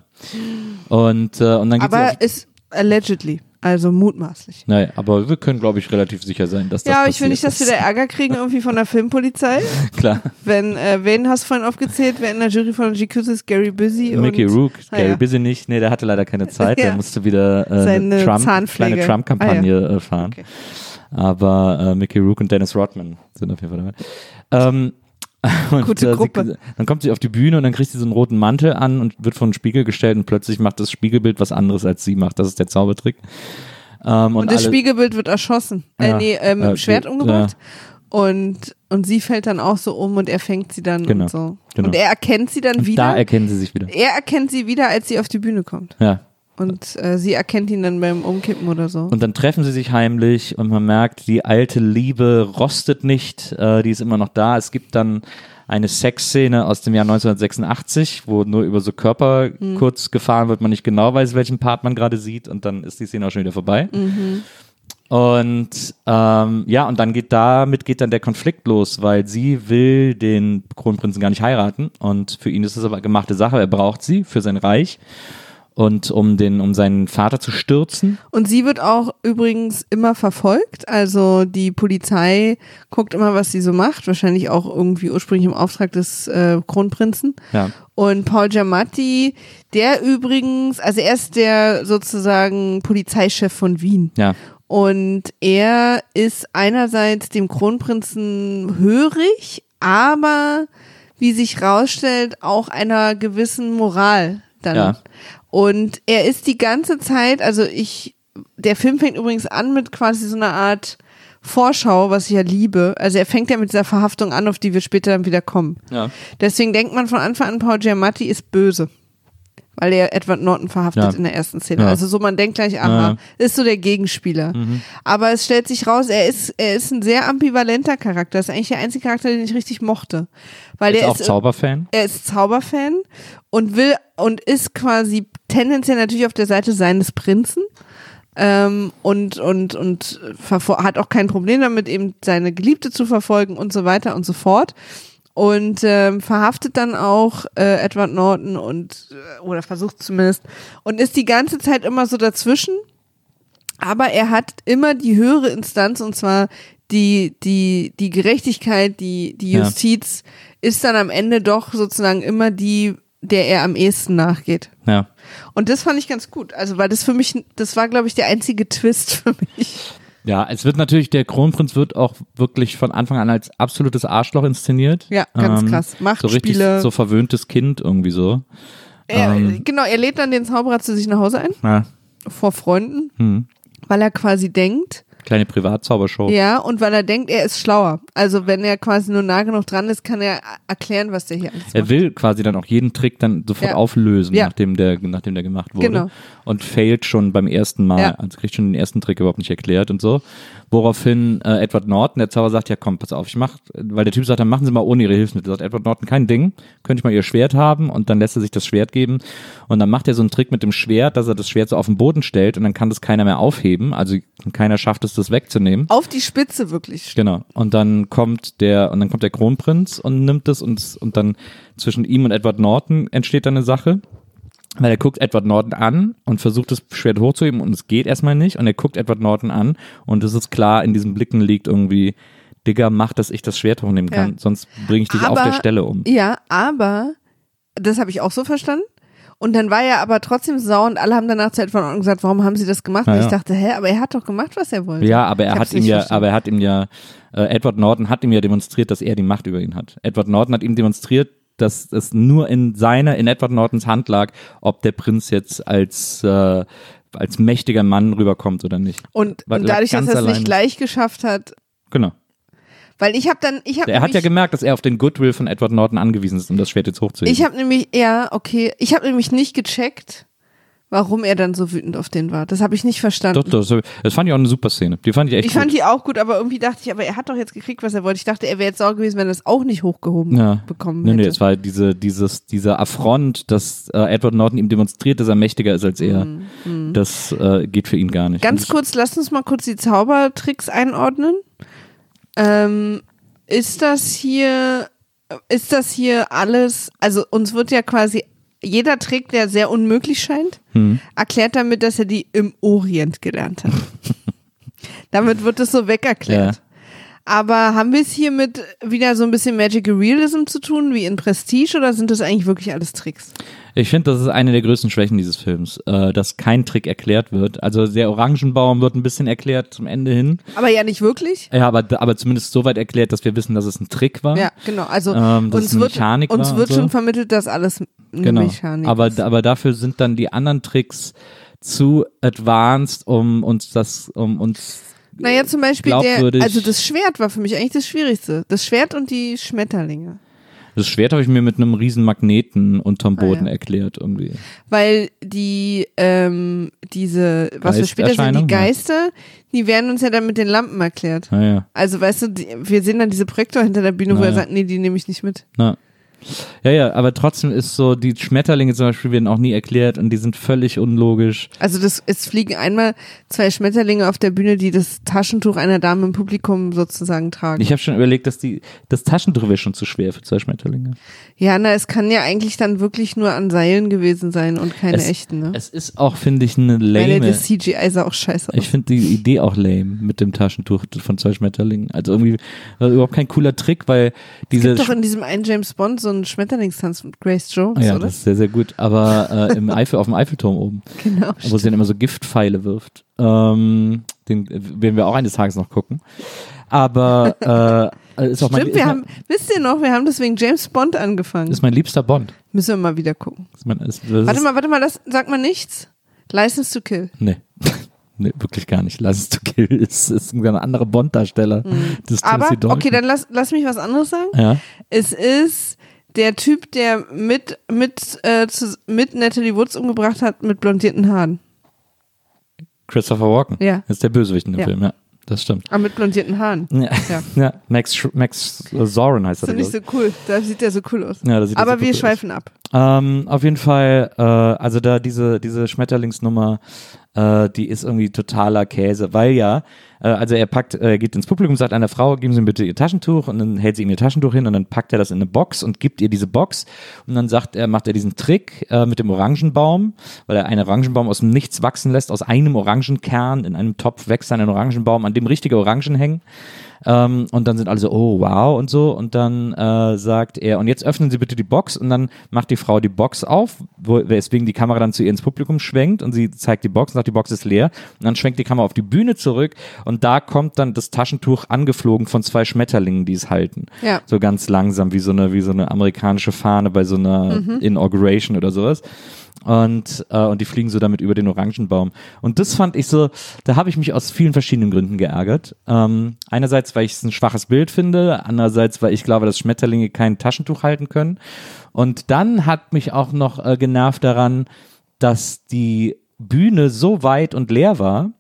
und äh, und dann geht sie aber ist allegedly, also mutmaßlich. Nein, aber wir können glaube ich relativ sicher sein, dass das Ja, aber ich will nicht, dass wir da Ärger kriegen irgendwie von der Filmpolizei. klar. Wenn, äh, wen hast du vorhin aufgezählt? Wer in der Jury von GQ ist? Gary Busy Mickey Rook, Ah, Gary ja. Busy nicht, nee, der hatte leider keine Zeit, Ja. der musste wieder äh, Seine eine Trump, kleine Trump-Kampagne äh, fahren. Okay. Aber äh, Mickey Rook und Dennis Rodman sind auf jeden Fall dabei. Ähm, und, Gute äh, Gruppe. Sie, dann kommt sie auf die Bühne und dann kriegt sie so einen roten Mantel an und wird vor den Spiegel gestellt und plötzlich macht das Spiegelbild was anderes als sie macht. Das ist der Zaubertrick. Ähm, Und, und das alle, Spiegelbild wird erschossen. Äh, Ja. nee, ähm, mit Äh, dem Schwert die- umgebracht. Und, und sie fällt dann auch so um und er fängt sie dann Genau, und so. genau. Und er erkennt sie dann wieder. da erkennen sie sich wieder. er erkennt sie wieder, als sie auf die Bühne kommt. Ja. Und äh, sie erkennt ihn dann beim Umkippen oder so. Und dann treffen sie sich heimlich und man merkt, die alte Liebe rostet nicht, äh, die ist immer noch da. Es gibt dann eine Sexszene aus dem Jahr 1986, wo nur über so Körper Mhm. kurz gefahren wird, man nicht genau weiß, welchen Part man gerade sieht und dann ist die Szene auch schon wieder vorbei. Mhm. Und ähm, ja, und dann geht damit geht dann der Konflikt los, weil sie will den Kronprinzen gar nicht heiraten und für ihn ist es aber gemachte Sache. Er braucht sie für sein Reich und um den um seinen Vater zu stürzen. Und sie wird auch übrigens immer verfolgt. Also die Polizei guckt immer, was sie so macht. Wahrscheinlich auch irgendwie ursprünglich im Auftrag des äh, Kronprinzen. Ja. Und Paul Giamatti, der übrigens, also er ist der sozusagen Polizeichef von Wien. Ja. Und er ist einerseits dem Kronprinzen hörig, aber wie sich rausstellt, auch einer gewissen Moral dann. Ja. Und er ist die ganze Zeit, also ich, der Film fängt übrigens an mit quasi so einer Art Vorschau, was ich ja liebe. Also er fängt ja mit dieser Verhaftung an, auf die wir später dann wieder kommen. Ja. Deswegen denkt man von Anfang an, Paul Giamatti ist böse. Weil er Edward Norton verhaftet Ja. in der ersten Szene. Ja. Also so, man denkt gleich, aha. Mhm. ist so der Gegenspieler. Aber es stellt sich raus, er ist, er ist ein sehr ambivalenter Charakter. Das ist eigentlich der einzige Charakter, den ich richtig mochte. Weil Ist der auch ist, Zauberfan. er ist Zauberfan und will und ist quasi tendenziell natürlich auf der Seite seines Prinzen. Ähm, und und und hat auch kein Problem damit, eben seine Geliebte zu verfolgen und so weiter und so fort. Und ähm, verhaftet dann auch äh, Edward Norton und äh, oder versucht zumindest und ist die ganze Zeit immer so dazwischen. Aber er hat immer die höhere Instanz und zwar die die die Gerechtigkeit, die die Ja. Justiz ist dann am Ende doch sozusagen immer die, der er am ehesten nachgeht. Ja. Und das fand ich ganz gut. Also, weil das für mich, das war, glaube ich, der einzige Twist für mich. Ja, es wird natürlich, der Kronprinz wird auch wirklich von Anfang an als absolutes Arschloch inszeniert. Ja, ganz Ähm, krass. So richtig so verwöhntes Kind irgendwie so. Er, Ähm. genau, er lädt dann den Zauberer zu sich nach Hause ein, Ja. vor Freunden, Hm. weil er quasi denkt, Kleine Privatzaubershow. ja, und weil er denkt, er ist schlauer. Also, wenn er quasi nur nah genug dran ist, kann er erklären, was der hier alles Er macht. will quasi dann auch jeden Trick dann sofort Ja. auflösen, Ja. nachdem, der, nachdem der gemacht wurde. Genau. Und failt schon beim ersten Mal, Ja. also kriegt schon den ersten Trick überhaupt nicht erklärt und so. Woraufhin äh, Edward Norton, der Zauberer, sagt, ja komm, pass auf, ich mach, weil der Typ sagt, dann machen Sie mal ohne Ihre Hilfsmittel. Sagt Edward Norton, kein Ding, könnte ich mal Ihr Schwert haben und dann lässt er sich das Schwert geben und dann macht er so einen Trick mit dem Schwert, dass er das Schwert so auf den Boden stellt und dann kann das keiner mehr aufheben, also keiner schafft es, das wegzunehmen. Auf die Spitze wirklich. Genau. Und dann kommt der, und dann kommt der Kronprinz und nimmt es und, und dann zwischen ihm und Edward Norton entsteht dann eine Sache. Weil er guckt Edward Norton an und versucht das Schwert hochzuheben und es geht erstmal nicht. Und er guckt Edward Norton an und es ist klar, in diesen Blicken liegt irgendwie, Digga, mach, dass ich das Schwert hochnehmen kann, Ja. sonst bringe ich dich auf Aber- der Stelle um. Ja, aber das habe ich auch so verstanden. Und dann war er aber trotzdem sauer und alle haben danach zu Edward Norton gesagt, warum haben sie das gemacht? Ja, und ich dachte, hä, aber er hat doch gemacht, was er wollte. Ja, aber Ich er hab's hat ihm ja, verstanden. aber er hat ihm ja, äh, Edward Norton hat ihm ja demonstriert, dass er die Macht über ihn hat. Edward Norton hat ihm demonstriert, dass es nur in seiner, in Edward Nortons Hand lag, ob der Prinz jetzt als, äh, als mächtiger Mann rüberkommt oder nicht. Und, und dadurch, dass er es nicht gleich geschafft hat, Genau. Weil ich habe dann, ich habe Er hat ja gemerkt, dass er auf den Goodwill von Edward Norton angewiesen ist, um das Schwert jetzt hochzuheben. ich habe nämlich, ja, okay, ich habe nämlich nicht gecheckt, warum er dann so wütend auf den war. Das habe ich nicht verstanden. Doch, das, das fand ich auch eine super Szene. Die fand ich echt ich gut. fand die auch gut, aber irgendwie dachte ich, aber er hat doch jetzt gekriegt, was er wollte. Ich dachte, er wäre jetzt sauer gewesen, wenn er es auch nicht hochgehoben ja. bekommen Nee, hätte. nee, es war diese, dieses, dieser Affront, dass äh, Edward Norton ihm demonstriert, dass er mächtiger ist als er. Das äh, geht für ihn gar nicht. Mhm, Ganz kurz, lass uns mal kurz die Zaubertricks einordnen. Ähm, ist das hier, ist das hier alles, also uns wird ja quasi jeder Trick, der sehr unmöglich scheint, Hm. erklärt damit, dass er die im Orient gelernt hat. damit wird es so wegerklärt. Ja. Aber haben wir es hier mit wieder so ein bisschen Magical Realism zu tun, wie in Prestige, oder sind das eigentlich wirklich alles Tricks? Ich finde, das ist eine der größten Schwächen dieses Films, äh, dass kein Trick erklärt wird. Also der Orangenbaum wird ein bisschen erklärt zum Ende hin. Aber ja nicht wirklich. Ja, aber, aber zumindest so weit erklärt, dass wir wissen, dass es ein Trick war. Ja, genau. Also Ähm, uns wird, uns wird so. schon vermittelt, dass alles eine genau. Mechanik Aber, ist. aber dafür sind dann die anderen Tricks zu advanced, um uns das, um uns Naja, zum Beispiel der, also das Schwert war für mich eigentlich das Schwierigste. Das Schwert und die Schmetterlinge. Das Schwert habe ich mir mit einem riesen Magneten unterm Ah, Boden ja. erklärt irgendwie. Weil die, ähm, diese, was wir später sehen, Geisterscheinung, die ja. Geister, die werden uns ja dann mit den Lampen erklärt. Naja. Also weißt du, die, wir sehen dann diese Projektor hinter der Bühne, wo er Naja. sagt, nee, die nehme ich nicht mit. Na. Ja, ja, aber trotzdem ist so, die Schmetterlinge zum Beispiel werden auch nie erklärt und die sind völlig unlogisch. Also das, es fliegen einmal zwei Schmetterlinge auf der Bühne, die das Taschentuch einer Dame im Publikum sozusagen tragen. Ich habe schon überlegt, dass die, das Taschentuch wäre schon zu schwer für zwei Schmetterlinge. ja, na, es kann ja eigentlich dann wirklich nur an Seilen gewesen sein und keine es, echten, ne? Es ist auch, finde ich, eine Weil lame. das CGI sah auch scheiße aus. Ich finde die Idee auch lame mit dem Taschentuch von zwei Schmetterlingen. Also irgendwie also überhaupt kein cooler Trick, weil diese Es gibt doch in diesem einen James Bond so einen Schmetterlingstanz mit Grace Jones, ja, oder? das ist sehr, sehr gut. Aber äh, im Eifel, auf dem Eiffelturm oben, genau. wo sie dann immer so Giftpfeile wirft. Ähm, den äh, werden wir auch eines Tages noch gucken. Aber äh, ist auch mein, Stimmt, ist wir mein, haben, wisst ihr noch, wir haben deswegen James Bond angefangen. ist mein liebster Bond. Müssen wir mal wieder gucken. Ist mein, ist, Warte mal, warte mal, das sagt man nichts. License to Kill. Nee. nee, wirklich gar nicht. Es to kill. Ist, ist ein anderer Bond-Darsteller. Mhm. Aber, okay, dann lass, lass mich was anderes sagen. Ja. Es ist der Typ, der mit, mit, äh, zu, mit Natalie Woods umgebracht hat mit blondierten Haaren. Christopher Walken. Ja. Das ist der Bösewicht in dem Ja. Film, ja. Das stimmt. Aber mit blondierten Haaren. Ja, Ja. ja. Max, Max Zorin heißt Das er. ist nicht so cool. Da sieht der so cool aus. Ja, das sieht Aber wir cool aus. schweifen ab. Ähm, auf jeden Fall, äh, also da diese, diese Schmetterlingsnummer, äh, die ist irgendwie totaler Käse, weil ja, äh, also er packt, äh, geht ins Publikum, sagt einer Frau, geben Sie mir bitte Ihr Taschentuch und dann hält sie ihm ihr Taschentuch hin und dann packt er das in eine Box und gibt ihr diese Box und dann sagt er, macht er diesen Trick äh, mit dem Orangenbaum, weil er einen Orangenbaum aus dem Nichts wachsen lässt, aus einem Orangenkern in einem Topf wächst ein Orangenbaum, an dem richtige Orangen hängen. Ähm, und dann sind alle so, oh wow und so. Und dann äh, sagt er, und jetzt öffnen Sie bitte die Box. Und dann macht die Frau die Box auf, wo, weswegen die Kamera dann zu ihr ins Publikum schwenkt und sie zeigt die Box und sagt, die Box ist leer. Und dann schwenkt die Kamera auf die Bühne zurück und da kommt dann das Taschentuch angeflogen von zwei Schmetterlingen, die es halten. Ja. So ganz langsam, wie so eine, wie so eine amerikanische Fahne bei so einer Inauguration oder sowas. Und, äh, und die fliegen so damit über den Orangenbaum. Und das fand ich so, da habe ich mich aus vielen verschiedenen Gründen geärgert. Ähm, einerseits, weil ich es ein schwaches Bild finde, andererseits, weil ich glaube, dass Schmetterlinge kein Taschentuch halten können. Und dann hat mich auch noch äh, genervt daran, dass die Bühne so weit und leer war,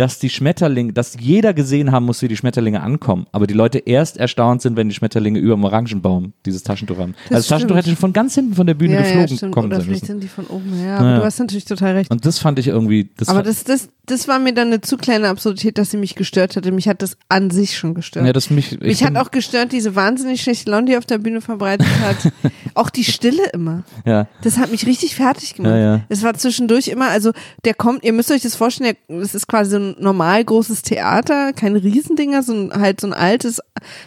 dass die Schmetterlinge, dass jeder gesehen haben muss, wie die Schmetterlinge ankommen, aber die Leute erst erstaunt sind, wenn die Schmetterlinge über dem Orangenbaum dieses Taschentuch haben. also das Taschentuch hätte von ganz hinten von der Bühne ja, ja, geflogen stimmt. kommen Oder vielleicht sind die von oben her. Naja. du hast natürlich total recht. Und das fand ich irgendwie, das Aber das, das, das war mir dann eine zu kleine Absurdität, dass sie mich gestört hatte. Mich hat das an sich schon gestört. ja, das mich, ich mich hat auch gestört, diese wahnsinnig schlechte Laune, die auf der Bühne verbreitet hat. auch die Stille immer. ja, Das hat mich richtig fertig gemacht. Ja, ja. Es war zwischendurch immer, also der kommt, ihr müsst euch das vorstellen, das ist quasi so ein normal großes Theater, kein Riesendinger, so ein, halt so ein altes,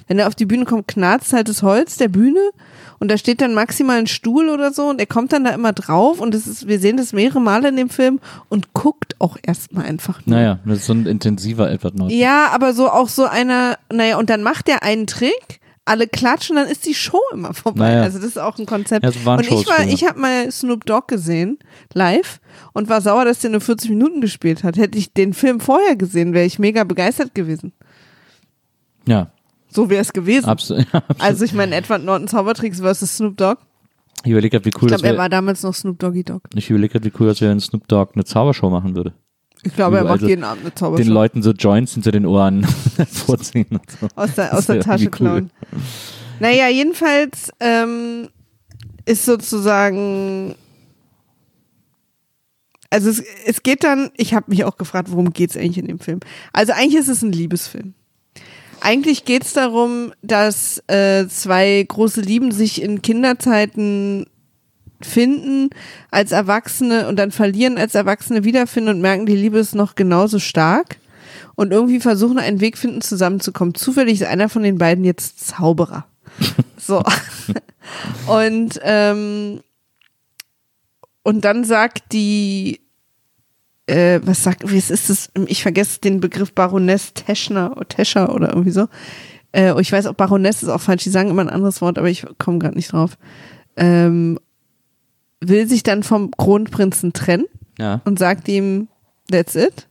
wenn er auf die Bühne kommt, knarzt halt das Holz der Bühne und da steht dann maximal ein Stuhl oder so und er kommt dann da immer drauf und das ist, wir sehen das mehrere Male in dem Film und guckt auch erstmal einfach nur. naja, das ist so ein intensiver Edward Norton. Ja, aber so auch so einer, naja, und dann macht er einen Trick, alle klatschen, dann ist die Show immer vorbei. Naja. Also das ist auch ein Konzept. Ja, so und ich war, früher. ich habe mal Snoop Dogg gesehen, live, und war sauer, dass der nur 40 Minuten gespielt hat. Hätte ich den Film vorher gesehen, wäre ich mega begeistert gewesen. Ja, So wäre es gewesen. absolut. Ja, absolut. Also ich meine, Edward Norton Zaubertricks versus Snoop Dogg. ich überlege gerade, wie cool Ich das glaube, er war damals noch Snoop Doggy Dogg. Ich überlege gerade, wie cool das wäre, wenn Snoop Dogg eine Zaubershow machen würde. Ich glaube, er macht so jeden Abend eine Den Zaubershow. Leuten so Joints hinter den Ohren vorziehen und so. aus der, aus der Tasche cool. klauen. Naja, jedenfalls ähm, ist sozusagen. Also es, es geht dann, ich habe mich auch gefragt, worum geht's eigentlich in dem Film? Also eigentlich ist es ein Liebesfilm. Eigentlich geht's darum, dass äh, zwei große Lieben sich in Kinderzeiten finden als Erwachsene und dann verlieren als Erwachsene wiederfinden und merken, die Liebe ist noch genauso stark und irgendwie versuchen einen Weg finden, zusammenzukommen. Zufällig ist einer von den beiden jetzt Zauberer. So. Und, ähm, und dann sagt die, äh, was sagt, wie ist das? Ich vergesse den Begriff Baroness Teschner oder Tescher oder irgendwie so. Äh, ich weiß auch, Baroness ist auch falsch, die sagen immer ein anderes Wort, aber ich komme gerade nicht drauf. Ähm, will sich dann vom Kronprinzen trennen Ja. und sagt ihm, that's it.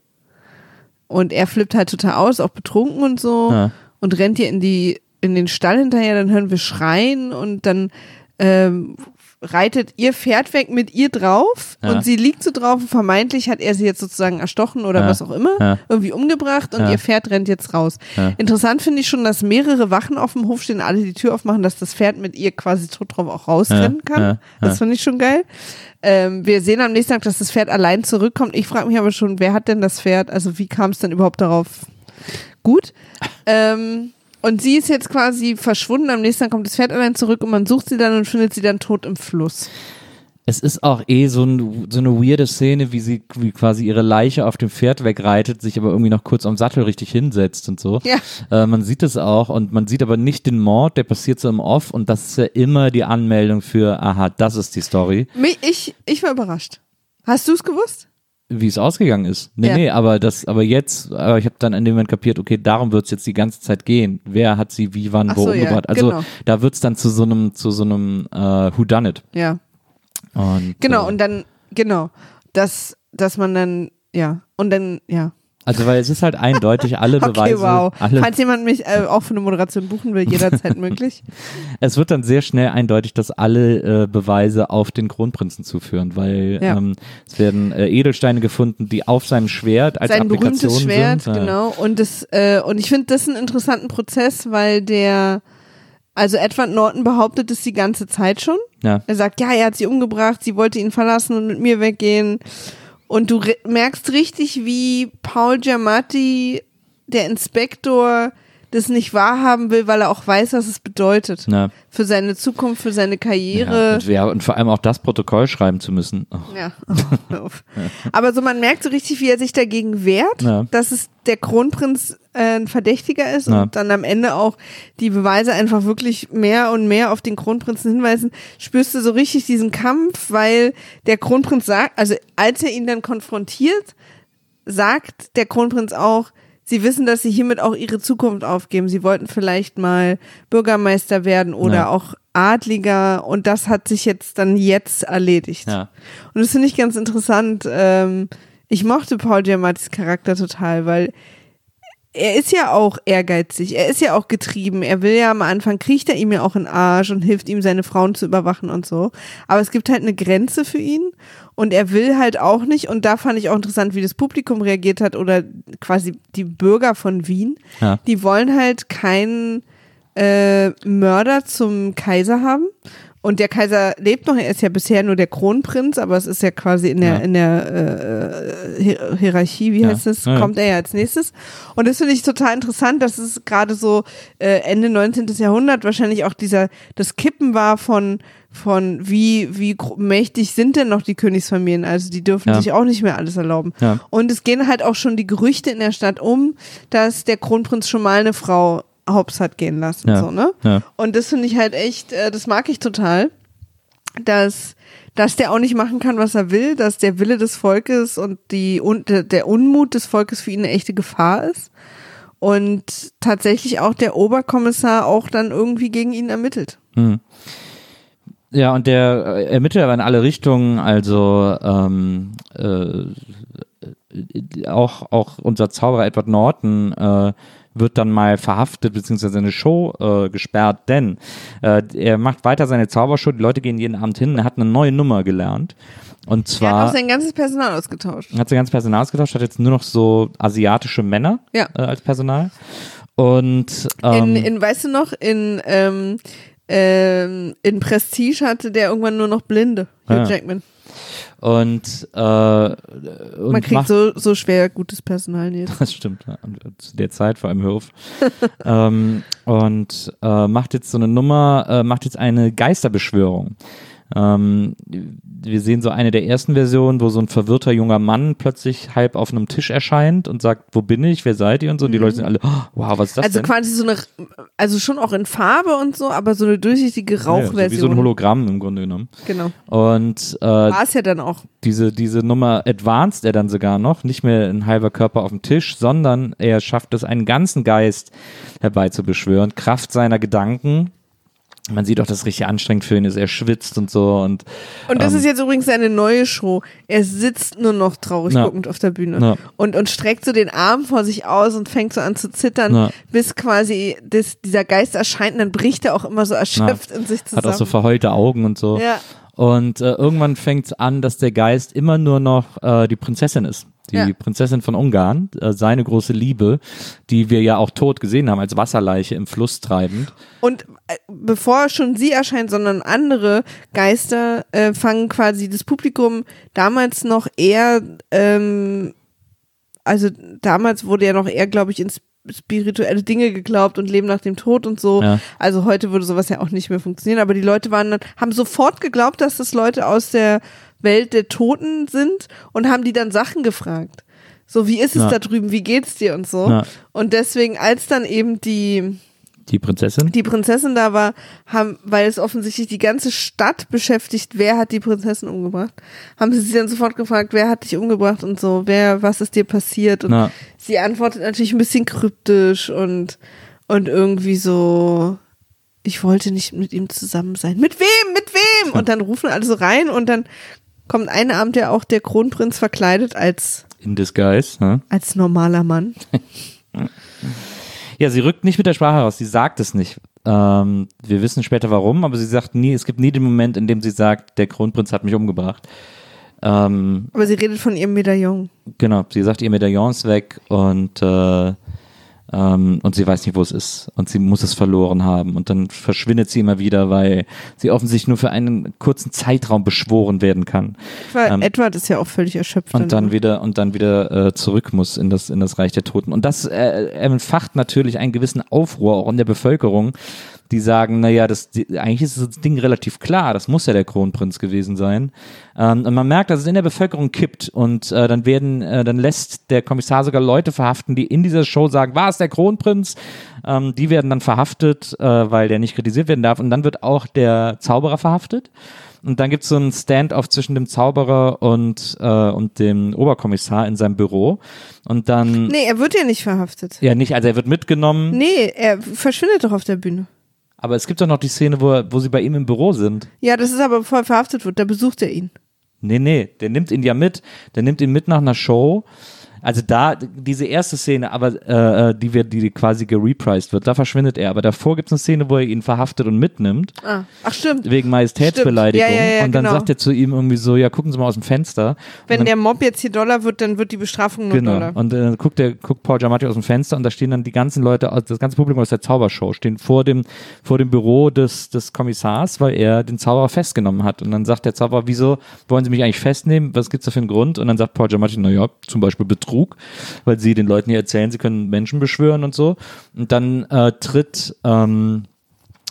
und er flippt halt total aus, auch betrunken und so Ja. und rennt ihr in die in den Stall hinterher, dann hören wir schreien und dann ähm, reitet ihr Pferd weg mit ihr drauf Ja. und sie liegt so drauf und vermeintlich hat er sie jetzt sozusagen erstochen oder Ja. was auch immer, Ja. irgendwie umgebracht und ihr Pferd rennt jetzt raus. Interessant finde ich schon, dass mehrere Wachen auf dem Hof stehen, alle die Tür aufmachen, dass das Pferd mit ihr quasi tot drauf auch rausrennen kann. Das finde ich schon geil. Ähm, wir sehen am nächsten Tag, dass das Pferd allein zurückkommt. Ich frage mich aber schon, wer hat denn das Pferd? Also wie kam es denn überhaupt darauf? Gut. Ähm, und sie ist jetzt quasi verschwunden. Am nächsten Tag kommt das Pferd allein zurück und man sucht sie dann und findet sie dann tot im Fluss. Es ist auch eh so, ein, so eine weirde Szene, wie sie wie quasi ihre Leiche auf dem Pferd wegreitet, sich aber irgendwie noch kurz am Sattel richtig hinsetzt und so. Ja. Äh, man sieht es auch und man sieht aber nicht den Mord, der passiert so im Off und das ist ja immer die Anmeldung für, aha, das ist die Story, Ich, ich war überrascht. Hast du es gewusst? Wie es ausgegangen ist. Nee, Ja. nee, aber das, aber jetzt, aber ich habe dann in dem Moment kapiert, okay, darum wird es jetzt die ganze Zeit gehen. Wer hat sie wie, wann, Ach wo so, ja, umgebracht? Also genau. da wird es dann zu so einem, zu so einem äh, Whodunit. Ja. Und, Genau, äh, und dann, genau, dass, dass man dann, ja, und dann, ja. Also weil es ist halt eindeutig, alle Okay, Beweise, wow. alle, Falls jemand mich äh, auch für eine Moderation buchen will, jederzeit möglich. es wird dann sehr schnell eindeutig, dass alle äh, Beweise auf den Kronprinzen zuführen, weil Ja. ähm, es werden äh, Edelsteine gefunden, die auf seinem Schwert als Sein Applikation berühmtes Schwert, sind. Genau. Und das, äh, und ich finde das einen interessanten Prozess, weil der, also Edward Norton behauptet es die ganze Zeit schon. Ja. Er sagt, ja, er hat sie umgebracht, sie wollte ihn verlassen und mit mir weggehen. Und du merkst richtig, wie Paul Giamatti, der Inspektor, das nicht wahrhaben will, weil er auch weiß, was es bedeutet. Ja. Für seine Zukunft, für seine Karriere. und, ja, und vor allem auch das Protokoll schreiben zu müssen. Oh. Ja. Aber so man merkt so richtig, wie er sich dagegen wehrt, Ja. dass es der Kronprinz äh, ein Verdächtiger ist Ja. und dann am Ende auch die Beweise einfach wirklich mehr und mehr auf den Kronprinzen hinweisen, spürst du so richtig diesen Kampf, weil der Kronprinz sagt, also als er ihn dann konfrontiert, sagt der Kronprinz auch, Sie wissen, dass sie hiermit auch ihre Zukunft aufgeben. Sie wollten vielleicht mal Bürgermeister werden oder Ja. auch Adliger und das hat sich jetzt dann jetzt erledigt. Ja. Und das finde ich ganz interessant. Ähm, ich mochte Paul Giamattis Charakter total, weil er ist ja auch ehrgeizig, er ist ja auch getrieben, er will ja am Anfang, kriecht er ihm ja auch in den Arsch und hilft ihm, seine Frauen zu überwachen und so. Aber es gibt halt eine Grenze für ihn und er will halt auch nicht, und da fand ich auch interessant, wie das Publikum reagiert hat oder quasi die Bürger von Wien, Ja. die wollen halt keinen äh, Mörder zum Kaiser haben. Und der Kaiser lebt noch, er ist ja bisher nur der Kronprinz, aber es ist ja quasi in der, Ja. in der äh, Hier- Hierarchie, wie Ja. heißt es, kommt er ja als nächstes. Und das finde ich total interessant, dass es gerade so äh, Ende 19. Jahrhundert wahrscheinlich auch dieser, das Kippen war von, von wie, wie mächtig sind denn noch die Königsfamilien? Also die dürfen Ja. sich auch nicht mehr alles erlauben. Ja. Und es gehen halt auch schon die Gerüchte in der Stadt um, dass der Kronprinz schon mal eine Frau hops hat gehen lassen. Ja. So, ne? Ja. Und das finde ich halt echt, äh, das mag ich total, dass, dass der auch nicht machen kann, was er will, dass der Wille des Volkes und die, und der- Unmut des Volkes für ihn eine echte Gefahr ist. Und tatsächlich auch der Oberkommissar auch dann irgendwie gegen ihn ermittelt. Ja, und der äh, ermittelt aber in alle Richtungen, also ähm, äh, äh, auch, auch unser Zauberer Edward Norton äh, wird dann mal verhaftet beziehungsweise seine Show äh, gesperrt, denn äh, er macht weiter seine Zaubershow, die Leute gehen jeden Abend hin, er hat eine neue Nummer gelernt und Er hat zwar auch sein ganzes Personal ausgetauscht. hat sein ganzes Personal ausgetauscht, hat jetzt nur noch so asiatische Männer Ja. äh, als Personal und ähm, In, in, weißt du noch, in, ähm, ähm, in Prestige hatte der irgendwann nur noch Blinde, Hugh Ja. Jackman. Und, äh, und Man kriegt so, so schwer gutes Personal jetzt. Das stimmt, ja. Und zu der Zeit vor allem Hörf. ähm, und äh, macht jetzt so eine Nummer, äh, macht jetzt eine Geisterbeschwörung. Ähm, wir sehen so eine der ersten Versionen, wo so ein verwirrter junger Mann plötzlich halb auf einem Tisch erscheint und sagt, wo bin ich, wer seid ihr und so. Und die Leute sind alle, oh, wow, was ist das Also denn? quasi so eine, also schon auch in Farbe und so, aber so eine durchsichtige Ja, so Rauchversion. wie so ein Hologramm im Grunde genommen. Genau. Und äh, War es ja dann auch. diese, diese Nummer advanced er dann sogar noch, nicht mehr ein halber Körper auf dem Tisch, sondern er schafft es, einen ganzen Geist herbeizubeschwören, Kraft seiner Gedanken. Man sieht auch, dass es richtig anstrengend für ihn ist. Er schwitzt und so und Und das ähm, ist jetzt übrigens seine neue Show. Er sitzt nur noch traurig Ja. guckend auf der Bühne Ja. und, und streckt so den Arm vor sich aus und fängt so an zu zittern, Ja. bis quasi das, dieser Geist erscheint und dann bricht er auch immer so erschöpft in sich zusammen. hat auch so verheulte Augen und so. Ja. Und äh, irgendwann fängt es an, dass der Geist immer nur noch äh, die Prinzessin ist. Die Ja. Prinzessin von Ungarn, äh, seine große Liebe, die wir ja auch tot gesehen haben, als Wasserleiche im Fluss treibend. Und äh, bevor schon sie erscheint, sondern andere Geister äh, fangen quasi das Publikum damals noch eher, ähm, also damals wurde ja noch eher, glaube ich, ins spirituelle Dinge geglaubt und Leben nach dem Tod und so. Ja. Also heute würde sowas ja auch nicht mehr funktionieren, aber die Leute waren dann, haben sofort geglaubt, dass das Leute aus der Welt der Toten sind und haben die dann Sachen gefragt. So, wie ist es Ja. da drüben? Wie geht's dir und so? Ja. Und deswegen, als dann eben die, Die Prinzessin? die Prinzessin da war, haben, weil es offensichtlich die ganze Stadt beschäftigt, wer hat die Prinzessin umgebracht, haben sie sie dann sofort gefragt, wer hat dich umgebracht und so, wer, was ist dir passiert? Und Na. sie antwortet natürlich ein bisschen kryptisch und, und irgendwie so, ich wollte nicht mit ihm zusammen sein. Mit wem? Mit wem? Und dann rufen alle so rein und dann kommt einen Abend ja auch der Kronprinz verkleidet als, In Disguise. Ne? als normaler Mann. Ja, sie rückt nicht mit der Sprache raus, sie sagt es nicht. Ähm, wir wissen später warum, aber sie sagt nie, es gibt nie den Moment, in dem sie sagt, der Kronprinz hat mich umgebracht. Ähm, Aber sie redet von ihrem Medaillon. genau, sie sagt, ihr Medaillon ist weg und, äh, ähm, und sie weiß nicht, wo es ist. Und sie muss es verloren haben. Und dann verschwindet sie immer wieder, weil sie offensichtlich nur für einen kurzen Zeitraum beschworen werden kann. Weil Ähm, Edward ist ja auch völlig erschöpft. und dann wieder und dann wieder äh, zurück muss in das in das Reich der Toten. Und das äh, entfacht natürlich einen gewissen Aufruhr auch in der Bevölkerung, die sagen, naja, das die, eigentlich ist das Ding relativ klar, das muss ja der Kronprinz gewesen sein. Ähm, und man merkt, dass es in der Bevölkerung kippt und äh, dann werden äh, dann lässt der Kommissar sogar Leute verhaften, die in dieser Show sagen, war es der Kronprinz? Ähm, die werden dann verhaftet, äh, weil der nicht kritisiert werden darf und dann wird auch der Zauberer verhaftet. Und dann gibt es so einen Stand-off zwischen dem Zauberer und, äh, und dem Oberkommissar in seinem Büro. Und dann, Nee, er wird ja nicht verhaftet. ja nicht, also er wird mitgenommen, Nee, er verschwindet doch auf der Bühne. Aber es gibt doch noch die Szene, wo, er, wo sie bei ihm im Büro sind. Ja, das ist aber bevor er verhaftet wird, da besucht er ihn. Nee, nee, der nimmt ihn ja mit. Der nimmt ihn mit nach einer Show. Also da, diese erste Szene, aber äh, äh, die wird, die quasi gereprised wird, da verschwindet er. Aber davor gibt es eine Szene, wo er ihn verhaftet und mitnimmt. Ah, ach stimmt. Wegen Majestätsbeleidigung. Stimmt. Ja, ja, ja, und dann genau. sagt er zu ihm irgendwie so, ja, gucken Sie mal aus dem Fenster. Wenn dann, der Mob jetzt hier Dollar wird, dann wird die Bestrafung nur Genau. Dollar. Und äh, guckt, der, guckt Paul Giamatti aus dem Fenster und da stehen dann die ganzen Leute, das ganze Publikum aus der Zaubershow, stehen vor dem, vor dem Büro des, des Kommissars, weil er den Zauberer festgenommen hat. Und dann sagt der Zauberer, wieso wollen Sie mich eigentlich festnehmen? Was gibt's da für einen Grund? Und dann sagt Paul Giamatti, naja, zum Beispiel Betrug, weil Sie den Leuten hier erzählen, Sie können Menschen beschwören und so. Und dann äh, tritt ähm,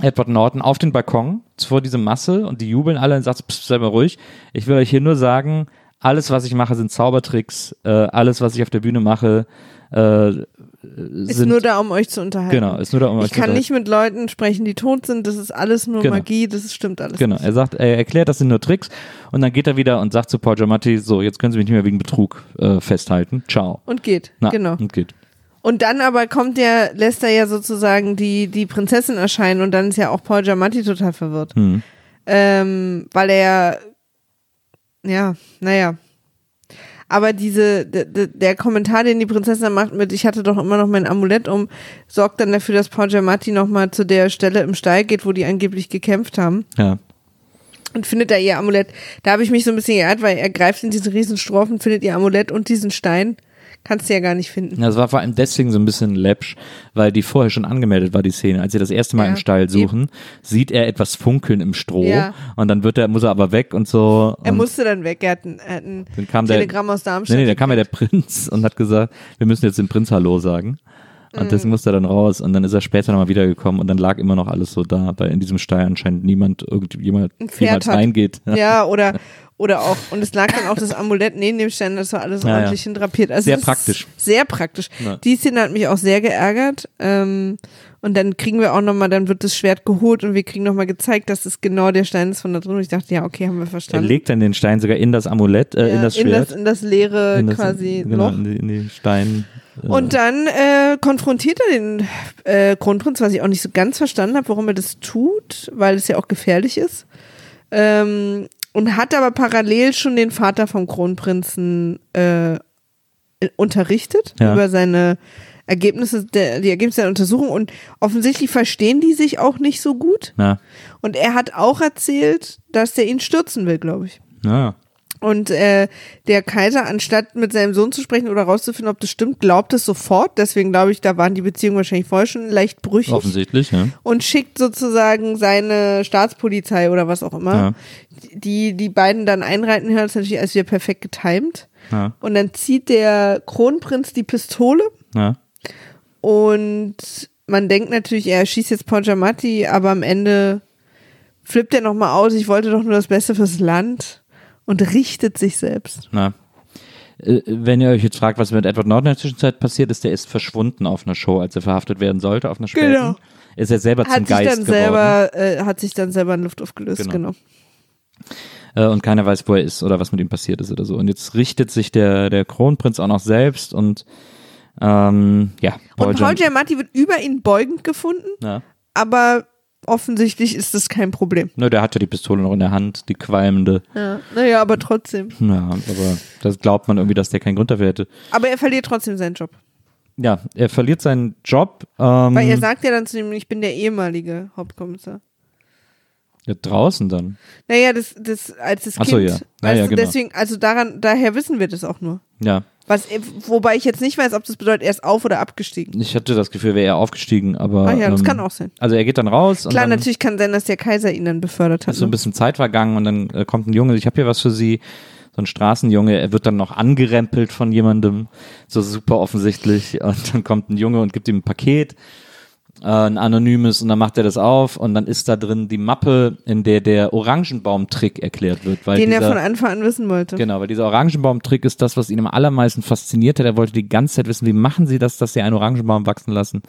Edward Norton auf den Balkon vor diese Masse und die jubeln alle und sagt, seid mal ruhig. Ich will euch hier nur sagen, alles, was ich mache, sind Zaubertricks. Äh, alles, was ich auf der Bühne mache, äh, ist sind nur da, um euch zu unterhalten. genau, ist nur da, um euch ich zu kann unterhalten. nicht mit Leuten sprechen, die tot sind. Das ist alles nur Genau. Magie. Das ist, stimmt alles. Genau, nicht. er sagt, er erklärt, das sind nur Tricks und dann geht er wieder und sagt zu Paul Giamatti, so, jetzt können Sie mich nicht mehr wegen Betrug äh, festhalten. Ciao. Und geht. Na, genau. Und geht. Und dann aber kommt der, lässt er ja sozusagen die, die Prinzessin erscheinen und dann ist ja auch Paul Giamatti total verwirrt. Hm. Ähm, weil er, ja, naja. Aber diese, der Kommentar, den die Prinzessin macht mit, ich hatte doch immer noch mein Amulett um, sorgt dann dafür, dass Paul Giamatti nochmal zu der Stelle im Stall geht, wo die angeblich gekämpft haben Ja. und findet da ihr Amulett. Da habe ich mich so ein bisschen geärgert, weil er greift in diese riesen Strophen, findet ihr Amulett und diesen Stein. Kannst du ja gar nicht finden. Das war vor allem deswegen so ein bisschen läppsch, weil die vorher schon angemeldet war, die Szene. Als sie das erste Mal Ja, im Stall suchen, sieht er etwas funkeln im Stroh Ja. und dann wird er, muss er aber weg und so. Er und musste dann weg. Er hat ein, er hat ein dann kam der, Telegramm aus Darmstadt. Nee, nee, da kam ja der Prinz und hat gesagt, wir müssen jetzt dem Prinz Hallo sagen. Und Mhm. deswegen musste er dann raus und dann ist er später nochmal wiedergekommen und dann lag immer noch alles so da, weil in diesem Stall anscheinend niemand irgendjemand jemals hat. reingeht. Ja, oder, oder auch, und es lag dann auch das Amulett neben dem Stein, das war alles Ja, ja. ordentlich hindrapiert. Also Sehr praktisch. Sehr praktisch. Ja. Die Szene hat mich auch sehr geärgert. Ähm, und dann kriegen wir auch nochmal, dann wird das Schwert geholt und wir kriegen nochmal gezeigt, dass es genau der Stein ist von da drin. Und ich dachte, ja, okay, haben wir Er verstanden. legt dann den Stein sogar in das Amulett, äh, ja, in das in Schwert. das, in das leere in das, quasi genau, Loch. in in die Stein, Und dann äh, konfrontiert er den äh, Kronprinz, was ich auch nicht so ganz verstanden habe, warum er das tut, weil es ja auch gefährlich ist. Ähm, und hat aber parallel schon den Vater vom Kronprinzen äh, unterrichtet Ja. über seine Ergebnisse, der, die Ergebnisse der Untersuchung und offensichtlich verstehen die sich auch nicht so gut. Na, Und er hat auch erzählt, dass der ihn stürzen will, glaube ich. na, Und äh, der Kaiser, anstatt mit seinem Sohn zu sprechen oder rauszufinden, ob das stimmt, glaubt es sofort. Deswegen glaube ich, da waren die Beziehungen wahrscheinlich vorher schon leicht brüchig. offensichtlich, ja. Und schickt sozusagen seine Staatspolizei oder was auch immer, Ja. die die beiden dann einreiten. Das ist natürlich alles wieder perfekt getimt. Ja. Und dann zieht der Kronprinz die Pistole Ja. und man denkt natürlich, er schießt jetzt Paul Giamatti, aber am Ende flippt er nochmal aus, ich wollte doch nur das Beste fürs Land und richtet sich selbst. Na. Äh, Wenn ihr euch jetzt fragt, was mit Edward Norton in der Zwischenzeit passiert ist, der ist verschwunden auf einer Show, als er verhaftet werden sollte, auf einer späten. Genau. Ist er selber zum Hat sich Geist dann geworden. selber, äh, hat sich dann selber in Luft aufgelöst, Genau. genau. äh, und keiner weiß, wo er ist oder was mit ihm passiert ist oder so. Und jetzt richtet sich der, der Kronprinz auch noch selbst und ähm, ja, Und Paul Giam- Giamatti wird über ihn beugend gefunden, ja. aber offensichtlich ist das kein Problem. Ne, der hatte die Pistole noch in der Hand, die qualmende. Ja. Naja, aber trotzdem. Ja, aber das glaubt man irgendwie, dass der keinen Grund dafür hätte. Aber er verliert trotzdem seinen Job. Ja, er verliert seinen Job. Ähm, Weil er sagt ja dann zu ihm, ich bin der ehemalige Hauptkommissar. ja, draußen dann. Naja, das, das, als das Ach so, Kind. ja. weißt Ja, ja, du, genau. Deswegen, also daran, daher wissen wir das auch nur. Ja, Was, wobei ich jetzt nicht weiß, ob das bedeutet, er ist auf- oder abgestiegen. ich hatte das Gefühl, wäre er aufgestiegen, aber. Ah ja, das ähm, kann auch sein. Also er geht dann raus. Klar, und dann natürlich kann sein, dass der Kaiser ihn dann befördert hat. ist so ein ne? bisschen Zeit vergangen und dann äh, kommt ein Junge, ich habe hier was für Sie. So ein Straßenjunge, er wird dann noch angerempelt von jemandem, so super offensichtlich. Und dann kommt ein Junge und gibt ihm ein Paket, äh, ein anonymes, und dann macht er das auf und dann ist da drin die Mappe, in der der Orangenbaum-Trick erklärt wird. Weil Den dieser, er von Anfang an wissen wollte. Genau, weil dieser Orangenbaum-Trick ist das, was ihn am allermeisten fasziniert hat. Er wollte die ganze Zeit wissen, wie machen sie das, dass sie einen Orangenbaum wachsen lassen.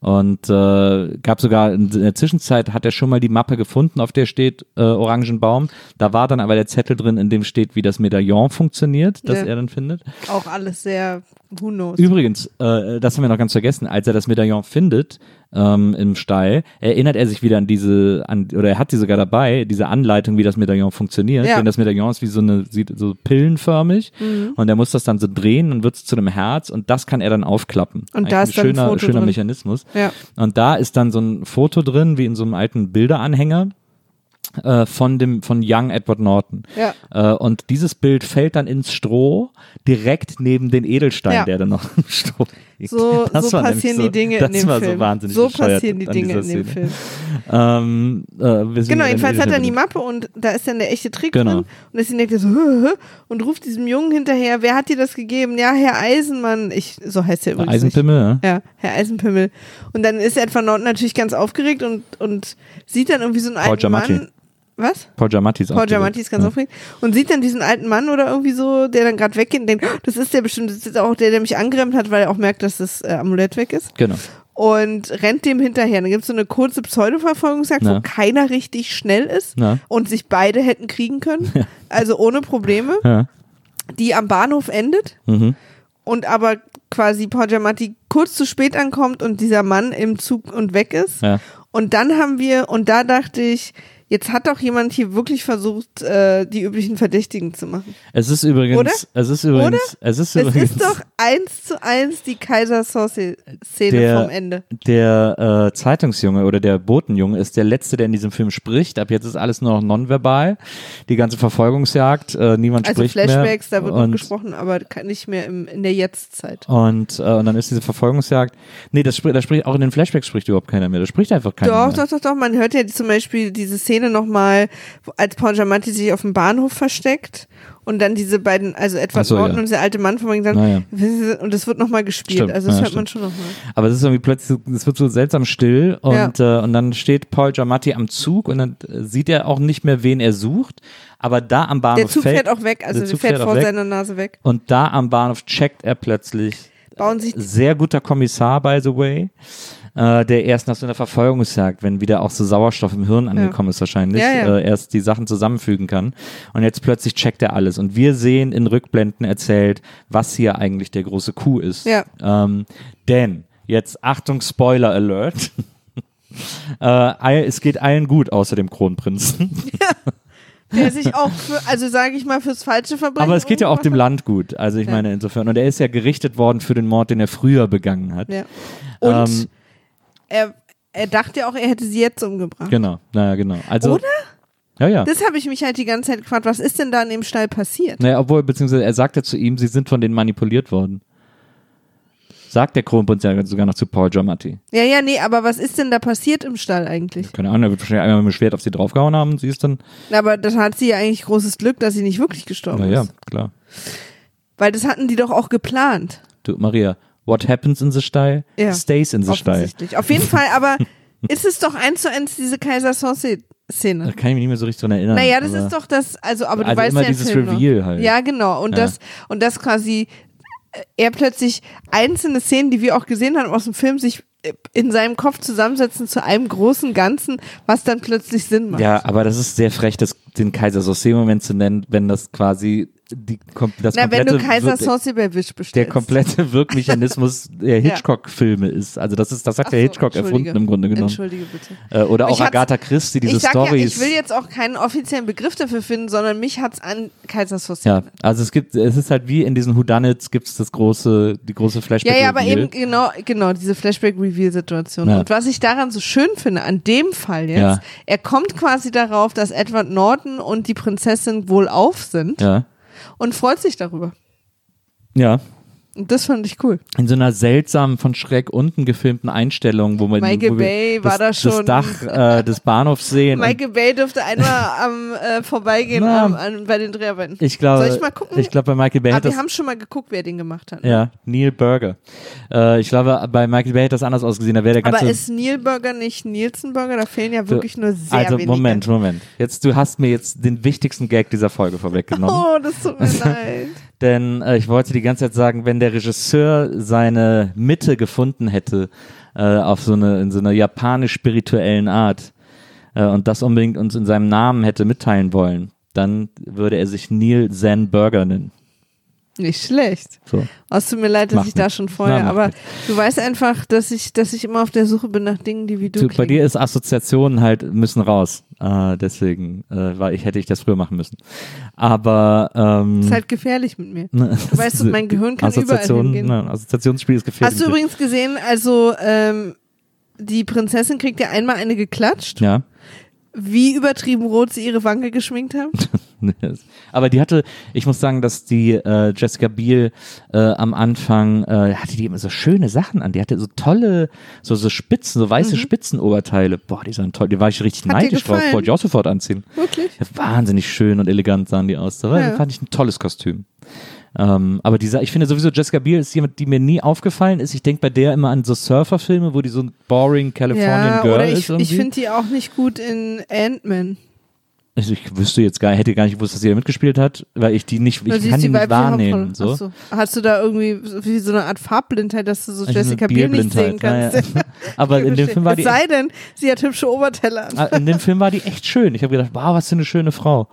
Und äh, gab sogar in der Zwischenzeit hat er schon mal die Mappe gefunden, auf der steht äh, Orangenbaum. Da war dann aber der Zettel drin, in dem steht, wie das Medaillon funktioniert, das Ja. er dann findet. Auch alles sehr, who knows. Übrigens, äh, das haben wir noch ganz vergessen, als er das Medaillon findet ähm, im Stall, erinnert er sich wieder an diese, an, oder er hat sie sogar dabei, diese Anleitung, wie das Medaillon funktioniert. Ja. Denn das Medaillon ist wie so eine, sieht so pillenförmig Mhm. und er muss das dann so drehen und wird es zu einem Herz und das kann er dann aufklappen. Und da Eigentlich ist dann ein schöner, Foto schöner drin. Mechanismus. Ja. Und da ist dann so ein Foto drin, wie in so einem alten Bilderanhänger äh, von dem von Young Edward Norton. Ja. Äh, und dieses Bild fällt dann ins Stroh direkt neben den Edelstein, Ja. der dann noch im Stroh liegt. So, so passieren die Dinge in dem Film. so wahnsinnig so passieren die Dinge in dem. Film. Ähm, äh, Genau, jedenfalls hat er die Mappe und da ist dann der echte Trick Genau. drin. Und deswegen denkt er so, "Hö, hö", und ruft diesem Jungen hinterher, wer hat dir das gegeben? Ja, Herr Eisenmann. Ich, so heißt er übrigens. Eisenpimmel, ja. Nicht. Ja, Herr Eisenpimmel. Und dann ist Edward Norton natürlich ganz aufgeregt und, und sieht dann irgendwie so einen Paul alten Giamatti. Mann. Was? Paul Giamatti ist Paul. Giamatti ist ganz ja. aufgeregt und sieht dann diesen alten Mann oder irgendwie so, der dann gerade weggeht und denkt, "Oh, das ist der bestimmt, das ist auch der, der mich angeremmt hat, weil er auch merkt, dass das äh, Amulett weg ist Genau. und rennt dem hinterher. Dann gibt es so eine kurze Pseudo-Verfolgungsjagd, Na. wo keiner richtig schnell ist Na. und sich beide hätten kriegen können, also ohne Probleme, Ja. die am Bahnhof endet Mhm. und aber quasi Paul Giamatti kurz zu spät ankommt und dieser Mann im Zug und weg ist. Ja. Und dann haben wir, und da dachte ich, jetzt hat doch jemand hier wirklich versucht, äh, die üblichen Verdächtigen zu machen. Es ist übrigens, Oder? es ist übrigens, es ist Es übrigens ist doch eins zu eins die Kaiser-Szene Der- vom Ende. der äh, Zeitungsjunge oder der Botenjunge ist der letzte, der in diesem Film spricht. Ab jetzt ist alles nur noch nonverbal. Die ganze Verfolgungsjagd, äh, niemand Also spricht Flashbacks, mehr. da wird noch und, gesprochen, aber nicht mehr im, in der Jetztzeit. und, äh, und dann ist diese Verfolgungsjagd. Nee, das spricht, das spricht auch in den Flashbacks spricht überhaupt keiner mehr. Da spricht einfach keiner Doch, mehr. doch, doch, doch. Man hört ja zum Beispiel diese Szene nochmal, als Paul Giamatti sich auf dem Bahnhof versteckt und dann diese beiden, also Edward Ach so, Norton ja. und der alte Mann von dann, Na und das wird nochmal gespielt. Stimmt, Also das ja, hört man stimmt. schon nochmal. Aber es ist irgendwie plötzlich, es wird so seltsam still und, äh, und dann steht Paul Giamatti am Zug und dann äh, sieht er auch nicht mehr, wen er sucht. Aber da am Bahnhof Der Zug fällt, fährt auch weg, also der Zug fährt fährt vor weg. seiner Nase weg. und da am Bahnhof checkt er plötzlich, Bauen sich sehr guter Kommissar, by the way. Äh, der erst nach so einer Verfolgungsjagd, wenn wieder auch so Sauerstoff im Hirn angekommen ist wahrscheinlich, Ja, ja. Äh, erst die Sachen zusammenfügen kann. Und jetzt plötzlich checkt er alles. Und wir sehen in Rückblenden erzählt, was hier eigentlich der große Coup ist. Ja. Ähm, denn, jetzt Achtung, Spoiler Alert. äh, es geht allen gut, außer dem Kronprinzen. der sich auch für, also sage ich mal, fürs falsche Verbrechen. Aber es geht ja auch dem Land gut. Also ich Ja. meine insofern. Und er ist ja gerichtet worden für den Mord, den er früher begangen hat. hat. Ja. Und Ähm, er, er dachte ja auch, er hätte sie jetzt umgebracht. Genau, naja, genau. Also, Oder? Ja, ja. Das habe ich mich halt die ganze Zeit gefragt, was ist denn da in dem Stall passiert? Naja, obwohl, beziehungsweise er sagte zu ihm, sie sind von denen manipuliert worden. Sagt der Kronprinz ja sogar noch zu Paul Giamatti. Ja, ja, nee, aber was ist denn da passiert im Stall eigentlich? Keine Ahnung, er wird wahrscheinlich einmal mit dem Schwert auf sie draufgehauen haben und sie ist dann, Aber das hat sie ja eigentlich großes Glück, dass sie nicht wirklich gestorben naja, ist. klar. Weil das hatten die doch auch geplant. Du, Maria, what happens in the style, Ja, stays in the style. Offensichtlich. Auf jeden Fall, aber ist es doch eins zu eins diese Kaiser Sansa-Szene. Da kann ich mich nicht mehr so richtig dran erinnern. Naja, das ist doch das, also, aber du Also weißt immer ja dieses Film Reveal noch. halt. Ja, genau. Und Ja. das, und das quasi, äh, er plötzlich einzelne Szenen, die wir auch gesehen haben aus dem Film, sich äh, in seinem Kopf zusammensetzen zu einem großen Ganzen, was dann plötzlich Sinn macht. Ja, aber das ist sehr frech, das, den Kaiser Sauce-Moment zu nennen, wenn das quasi die, kom- das Na, wenn komplette du Kaiser bei Wish der bestellst. komplette Wirkmechanismus der Hitchcock-Filme ist. Also das ist, das hat Ach der so, Hitchcock erfunden im Grunde genommen. Entschuldige bitte. Äh, oder auch Agatha Christie, diese ich sag ja, Stories. ich will jetzt auch keinen offiziellen Begriff dafür finden, sondern mich hat's an Kaiser Sansa ja, also es gibt, es ist halt wie in diesen Whodunits gibt es das große, die große Flashback. Ja, ja, aber eben genau, genau, diese Flashback-Reveal-Situation. Ja. Und was ich daran so schön finde, an dem Fall jetzt, Ja. er kommt quasi darauf, dass Edward Norton und die Prinzessin wohlauf sind Ja, und freut sich darüber. ja. Das fand ich cool. In so einer seltsamen, von schräg unten gefilmten Einstellung, wo man Michael wo Bay war das, da schon- das Dach äh, des Bahnhofs sehen. Michael Bay durfte einmal am äh, Vorbeigehen Na. am, an, bei den Dreharbeiten. ich glaube, Soll ich mal gucken? ich glaube, bei Michael Bay Aber hat wir das haben schon mal geguckt, wer den gemacht hat. ne? Ja, Neil Burger. Äh, ich glaube, bei Michael Bay hat das anders ausgesehen. Da wäre der ganze. Aber ist Neil Burger nicht Nielsen Burger? Da fehlen ja wirklich nur sehr also wenige. Moment, Moment. Jetzt du hast mir jetzt den wichtigsten Gag dieser Folge vorweggenommen, Oh, das tut mir leid. Denn äh, ich wollte die ganze Zeit sagen, wenn der Regisseur seine Mitte gefunden hätte äh, auf so eine in so einer japanisch spirituellen Art äh, und das unbedingt uns in seinem Namen hätte mitteilen wollen, dann würde er sich Neil Zen Burger nennen. Nicht schlecht. So. Oh, es tut mir leid, dass Macht ich da nichts. schon vorher, Na, aber nichts. du weißt einfach, dass ich, dass ich immer auf der Suche bin nach Dingen, die wie du Du, bei dir ist Assoziationen halt müssen raus. Äh, deswegen, äh, weil ich hätte ich das früher machen müssen. Aber ähm, ist halt gefährlich mit mir. ne, Du weißt, mein Gehirn kann überall hingehen. ne, Assoziationsspiel ist gefährlich. Hast du übrigens gesehen, also ähm, die Prinzessin kriegt ja einmal eine geklatscht. Ja. Wie übertrieben rot sie ihre Wange geschminkt haben. Aber die hatte, ich muss sagen, dass die äh, Jessica Biel äh, am Anfang äh, hatte die immer so schöne Sachen an. Die hatte so tolle, so so Spitzen, so weiße Spitzenoberteile. Boah, die sahen toll. Die war ich richtig Mhm. Hat neidisch drauf. Wollte ich auch sofort anziehen. Wirklich? Ja, wahnsinnig schön und elegant sahen die aus. Da Ja. fand ich ein tolles Kostüm. Ähm, aber dieser, ich finde sowieso, Jessica Biel ist jemand, die mir nie aufgefallen ist. Ich denke bei der immer an so Surferfilme, wo die so ein boring Californian Ja, Girl oder ist ich, irgendwie. ich finde die auch nicht gut in Ant-Man. also ich wüsste jetzt gar, hätte gar nicht gewusst, dass sie da mitgespielt hat, weil ich die nicht, Da ich kann die nicht wahrnehmen. So. So. Hast du da irgendwie so- wie so eine Art Farbblindheit, dass du so Also Jessica Biel nicht sehen kannst? ja, ja. Aber in dem Film war es die sei denn, sie hat hübsche Oberteller. Ah, in dem Film war die echt schön. Ich habe gedacht, wow, was für eine schöne Frau.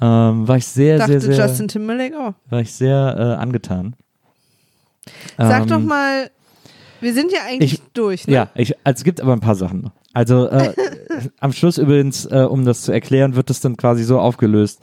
Ähm, war ich sehr, Dachte sehr, sehr, Justin Timberlake auch. war ich sehr äh, angetan. Sag Ähm, doch mal, wir sind ja eigentlich ich- durch, ne? Ja, ich, also es gibt aber ein paar Sachen noch. Also äh, am Schluss übrigens, äh, um das zu erklären, wird es dann quasi so aufgelöst,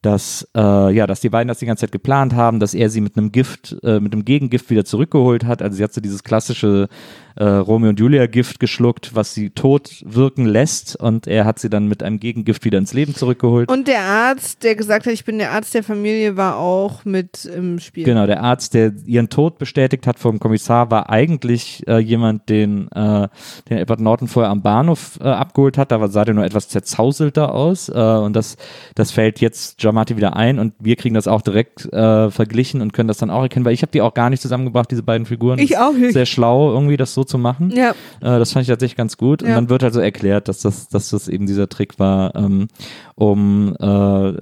dass äh, ja, dass die beiden das die ganze Zeit geplant haben, dass er sie mit einem Gift, äh, mit einem Gegengift wieder zurückgeholt hat. Also sie hat so dieses klassische äh, Romeo und Julia Gift geschluckt, was sie tot wirken lässt, und er hat sie dann mit einem Gegengift wieder ins Leben zurückgeholt. Und der Arzt, der gesagt hat, ich bin der Arzt der Familie, war auch mit im Spiel. Genau, der Arzt, der ihren Tod bestätigt hat vom Kommissar, war eigentlich äh, jemand, den, äh, den Edward Norton vorher am Bahnhof äh, abgeholt hat. Da sah der nur etwas zerzauselter aus. Äh, und das, das fällt jetzt Giamatti wieder ein und wir kriegen das auch direkt äh, verglichen und können das dann auch erkennen, weil ich habe die auch gar nicht zusammengebracht, diese beiden Figuren. Ich auch nicht. Sehr schlau, irgendwie das so so zu machen. Ja. Äh, das fand ich tatsächlich ganz gut. Und Ja. dann wird also erklärt, dass das, dass das eben dieser Trick war, ähm, um äh,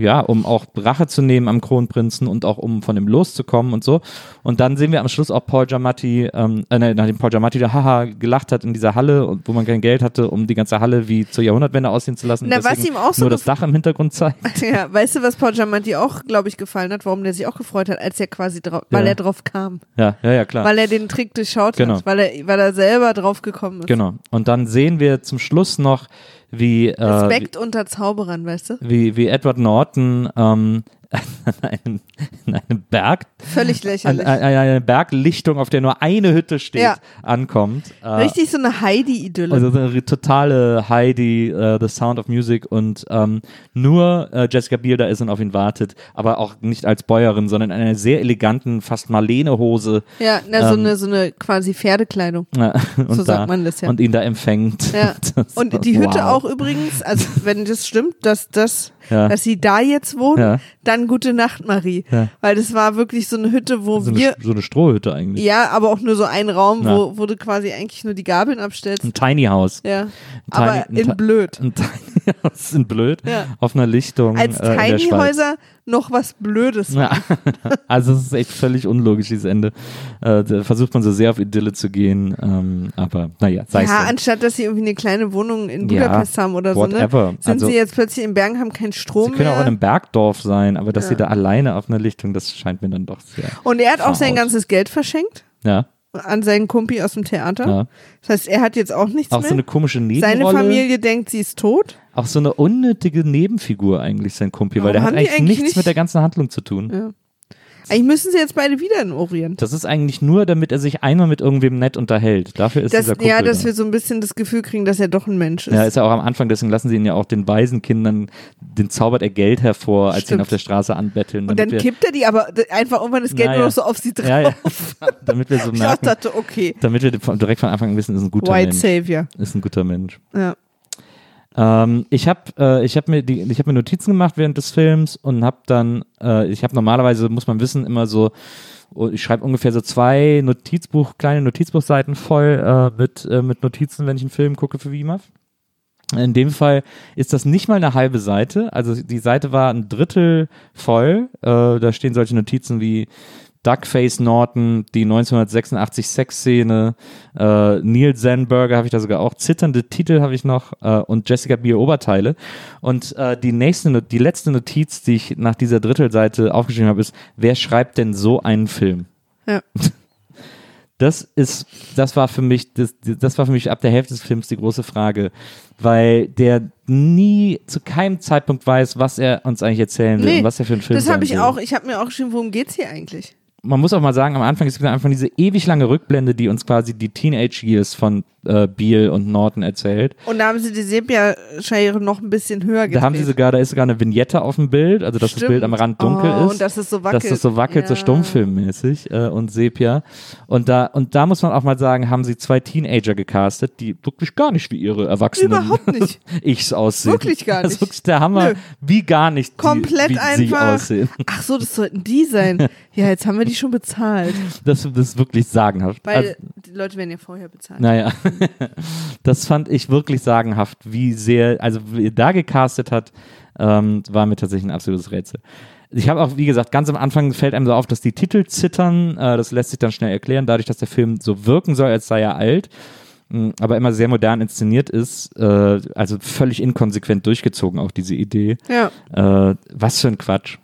ja, um auch Rache zu nehmen am Kronprinzen und auch um von ihm loszukommen und so. Und dann sehen wir am Schluss auch Paul Giamatti, ähm, äh, nachdem Paul Giamatti da haha gelacht hat in dieser Halle, und wo man kein Geld hatte, um die ganze Halle wie zur Jahrhundertwende aussehen zu lassen. Na, und was ihm auch so nur das Dach im Hintergrund zeigt. Ja, weißt du, was Paul Giamatti auch, glaube ich, gefallen hat, warum der sich auch gefreut hat, als er quasi drauf, weil Ja. er drauf kam. Ja, ja, ja, klar. Weil er den Trick durchschaut Genau. hat, weil er, weil er selber drauf gekommen ist. Genau. Und dann sehen wir zum Schluss noch, wie, äh, Respekt unter Zauberern, weißt du? wie, wie Edward Norton ähm, an einem, an einem Berg, Völlig an, lächerlich. an eine Berglichtung, auf der nur eine Hütte steht, Ja. ankommt. Äh, Richtig so eine Heidi-Idylle. Also so eine totale Heidi, äh, The Sound of Music und ähm, nur äh, Jessica Biel da ist und auf ihn wartet, aber auch nicht als Bäuerin, sondern in einer sehr eleganten, fast Marlene-Hose. ja, na, so ähm, eine, so eine quasi Pferdekleidung. und So da, sagt man das ja. Und ihn da empfängt. Ja. Das- Und die Hütte wow. auch übrigens, also wenn das stimmt, dass das, Ja. dass sie da jetzt wohnen, Ja. dann gute Nacht, Marie. Ja. Weil das war wirklich so eine Hütte, wo so eine, wir, so eine Strohhütte eigentlich. ja, aber auch nur so ein Raum, wo, wo du quasi eigentlich nur die Gabeln abstellst. Ein Tiny House. Ja. Tiny- Aber ein in Ti- blöd. Ein Tiny House in blöd. Ja. Auf einer Lichtung. Als äh, in der Tiny Schweiz. Häuser noch was Blödes. Ja. Also es ist echt völlig unlogisch, dieses Ende. Äh, da versucht man so sehr auf Idylle zu gehen, ähm, aber naja, sei es Ja, drum. anstatt dass sie irgendwie eine kleine Wohnung in Ja, Budapest haben oder so, whatever. ne? Sind Also- sie jetzt plötzlich in Bergen, haben keinen Sie Strom können auch in mehr. einem Bergdorf sein, aber dass Ja. sie da alleine auf einer Lichtung, das scheint mir dann doch sehr. Und er hat auch sein ganzes Geld verschenkt Ja, an seinen Kumpi aus dem Theater. ja. Das heißt, er hat jetzt auch nichts Auch mehr. so eine komische Nebenrolle. Seine Familie denkt, sie ist tot. Auch so eine unnötige Nebenfigur eigentlich, sein Kumpel, weil Warum der hat eigentlich eigentlich nichts nicht- mit der ganzen Handlung zu tun. Ja. Eigentlich müssen sie jetzt beide wieder in Orient. Das ist eigentlich nur, damit er sich einmal mit irgendwem nett unterhält. Dafür ist Das, dieser Kumpel ja, dass da. wir so ein bisschen das Gefühl kriegen, dass er doch ein Mensch ist. Ja, ist ja auch am Anfang, deswegen lassen sie ihn ja auch den Waisenkindern, den zaubert er Geld hervor, als sie ihn Stimmt. auf der Straße anbetteln. und dann wir, kippt er die aber einfach irgendwann das Geld Na nur noch so auf sie drauf. ja, ja, damit wir so Ich merken, dachte, okay, damit wir direkt von Anfang an wissen, ist ein guter White Mensch. Savior. Ist ein guter Mensch. Ja. Ähm, ich habe äh, ich hab mir die ich habe mir Notizen gemacht während des Films und habe dann äh, ich habe normalerweise muss man wissen immer so oh, ich schreibe ungefähr so zwei Notizbuch kleine Notizbuchseiten voll äh, mit äh, mit Notizen, wenn ich einen Film gucke für WIMAF. In dem Fall ist das nicht mal eine halbe Seite. Also die Seite war ein Drittel voll. Äh, da stehen solche Notizen wie Duckface Norton, die 1986 Sexszene, äh, Neil Zenberger habe ich da sogar auch, zitternde Titel habe ich noch äh, und Jessica Biel Oberteile. Und äh, die nächste, die letzte Notiz, die ich nach dieser Drittelseite aufgeschrieben habe, ist, wer schreibt denn so einen Film? Ja. Das ist, das war für mich, das, das war für mich ab der Hälfte des Films die große Frage, weil der nie zu keinem Zeitpunkt weiß, was er uns eigentlich erzählen will Nee, und was er für ein Film Das sein habe ich will. auch, ich habe mir auch geschrieben, worum geht's hier eigentlich? Man muss auch mal sagen, am Anfang ist einfach diese ewig lange Rückblende, die uns quasi die Teenage Years von äh, Beale und Norton erzählt. Und da haben sie die Sepia-Schere noch ein bisschen höher gedreht. Da haben sie sogar, da ist sogar eine Vignette auf dem Bild, also dass das Stimmt. Bild am Rand dunkel oh, ist. Und dass es so wackelt. dass das so wackelt, so Ja. stummfilmmäßig äh, und Sepia. Und da, und da muss man auch mal sagen, haben sie zwei Teenager gecastet, die wirklich gar nicht wie ihre Erwachsenen Überhaupt nicht. Ichs aussehen. Wirklich gar Das ist nicht. wirklich der Hammer, Nö. wie gar nicht Komplett die, wie sie einfach. aussehen. Ach so, das sollten die sein. Ja, jetzt haben wir die schon bezahlt. Das, das ist wirklich sagenhaft. Weil Also, die Leute werden ja vorher bezahlt. naja, das fand ich wirklich sagenhaft, wie sehr, also wie er da gecastet hat, ähm, war mir tatsächlich ein absolutes Rätsel. Ich habe auch, wie gesagt, ganz am Anfang fällt einem so auf, dass die Titel zittern. Äh, das lässt sich dann schnell erklären, dadurch, dass der Film so wirken soll, als sei er alt, mh, aber immer sehr modern inszeniert ist. Äh, also völlig inkonsequent durchgezogen, auch diese Idee. Ja, Äh, was für ein Quatsch.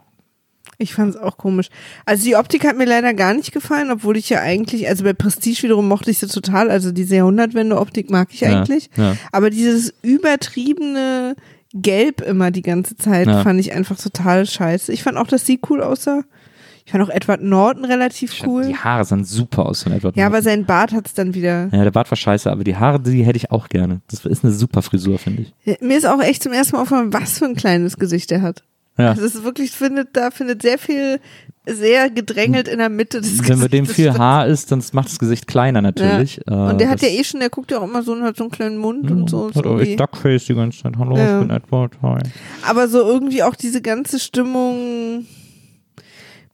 Ich fand es auch komisch. Also die Optik hat mir leider gar nicht gefallen, obwohl ich ja eigentlich, also bei Prestige wiederum mochte ich sie total, also diese Jahrhundertwende-Optik mag ich Ja, eigentlich. ja. Aber dieses übertriebene Gelb immer die ganze Zeit Ja. fand ich einfach total scheiße. Ich fand auch, dass sie cool aussah. Ich fand auch Edward Norton relativ cool. Die Haare sahen super aus von Edward Ja, Norton. aber sein Bart hat's dann wieder. Ja, der Bart war scheiße, aber die Haare, die hätte ich auch gerne. Das ist eine super Frisur, finde ich. Mir ist auch echt zum ersten Mal aufgefallen, was für ein kleines Gesicht er hat. Ja. Das ist wirklich, findet, da findet sehr viel, sehr gedrängelt in der Mitte des Wenn mit dem Gesichtes viel. Haar ist, dann macht das Gesicht kleiner natürlich. Äh, Und der hat ja eh schon, der guckt ja auch immer so und hat so einen kleinen Mund und so. Hat so auch echt Duckface die ganze Zeit. Hallo, Ja. ich bin Edward. Hi. Aber so irgendwie auch diese ganze Stimmung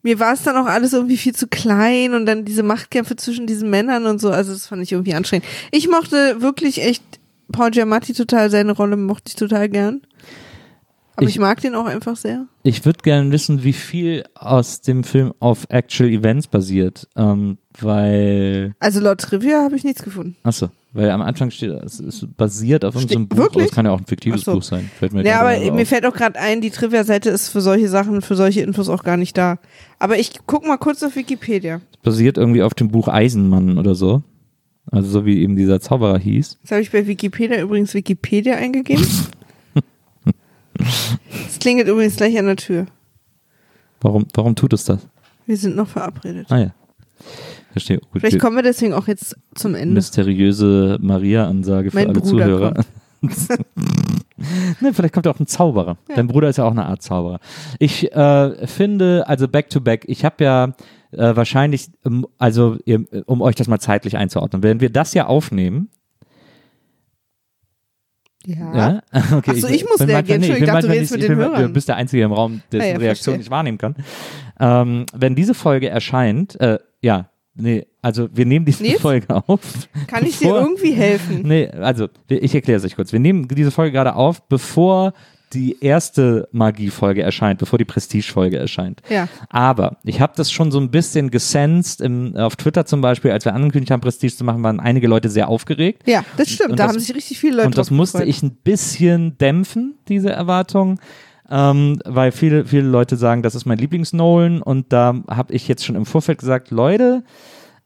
mir war es dann auch alles irgendwie viel zu klein und dann diese Machtkämpfe zwischen diesen Männern und so, also das fand ich irgendwie anstrengend. Ich mochte wirklich echt Paul Giamatti total, seine Rolle mochte ich total gern. Aber ich, Ich- mag den auch einfach sehr. Ich würde gerne wissen, wie viel aus dem Film auf Actual Events basiert, ähm, weil, Also laut Trivia habe ich nichts gefunden. achso, weil am Anfang steht, es ist basiert auf irgendeinem Steht- Buch, wirklich? aber es kann ja auch ein fiktives so. Buch sein. Fällt mir Ja, aber mir fällt auch gerade ein, die Trivia-Seite ist für solche Sachen, für solche Infos auch gar nicht da. Aber ich guck mal kurz auf Wikipedia. Es basiert irgendwie auf dem Buch Eisenmann oder so. Also so wie eben dieser Zauberer hieß. Jetzt habe ich bei Wikipedia übrigens Wikipedia eingegeben. Es klingelt übrigens gleich an der Tür. Warum, warum tut es das? Wir sind noch verabredet. Ah ja. Verstehe. Gut, Vielleicht kommen wir deswegen auch jetzt zum Ende. mysteriöse Maria-Ansage für Mein alle Bruder Zuhörer. ne, vielleicht kommt ja auch ein Zauberer. Dein Bruder ist ja auch eine Art Zauberer. Ich äh, finde, also back to back, ich habe ja äh, wahrscheinlich, ähm, also ihr, um euch das mal zeitlich einzuordnen, wenn wir das ja aufnehmen, Ja. ja, okay, Ach so, ich muss reagieren. manchmal- Entschuldigung, ich dachte, du redest nicht- mit ich den bin- Hörern. Du bist der Einzige im Raum, dessen Ah ja, Reaktion ich wahrnehmen kann. Ähm, wenn diese Folge erscheint, äh, ja, nee, also wir nehmen diese Nils? Folge auf. Kann ich dir irgendwie helfen? Nee, also ich erkläre es euch kurz. Wir nehmen diese Folge gerade auf, bevor die erste Magie-Folge erscheint, bevor die Prestige-Folge erscheint. Ja. Aber ich habe das schon so ein bisschen gesensed im, auf Twitter zum Beispiel, als wir angekündigt haben, Prestige zu machen, waren einige Leute sehr aufgeregt. Ja, das stimmt. Und da das- haben sich richtig viele Leute Und das musste gefreut. ich ein bisschen dämpfen, diese Erwartung. Ähm, weil viele, viele Leute sagen, das ist mein Lieblings-Nolan und da habe ich jetzt schon im Vorfeld gesagt, Leute,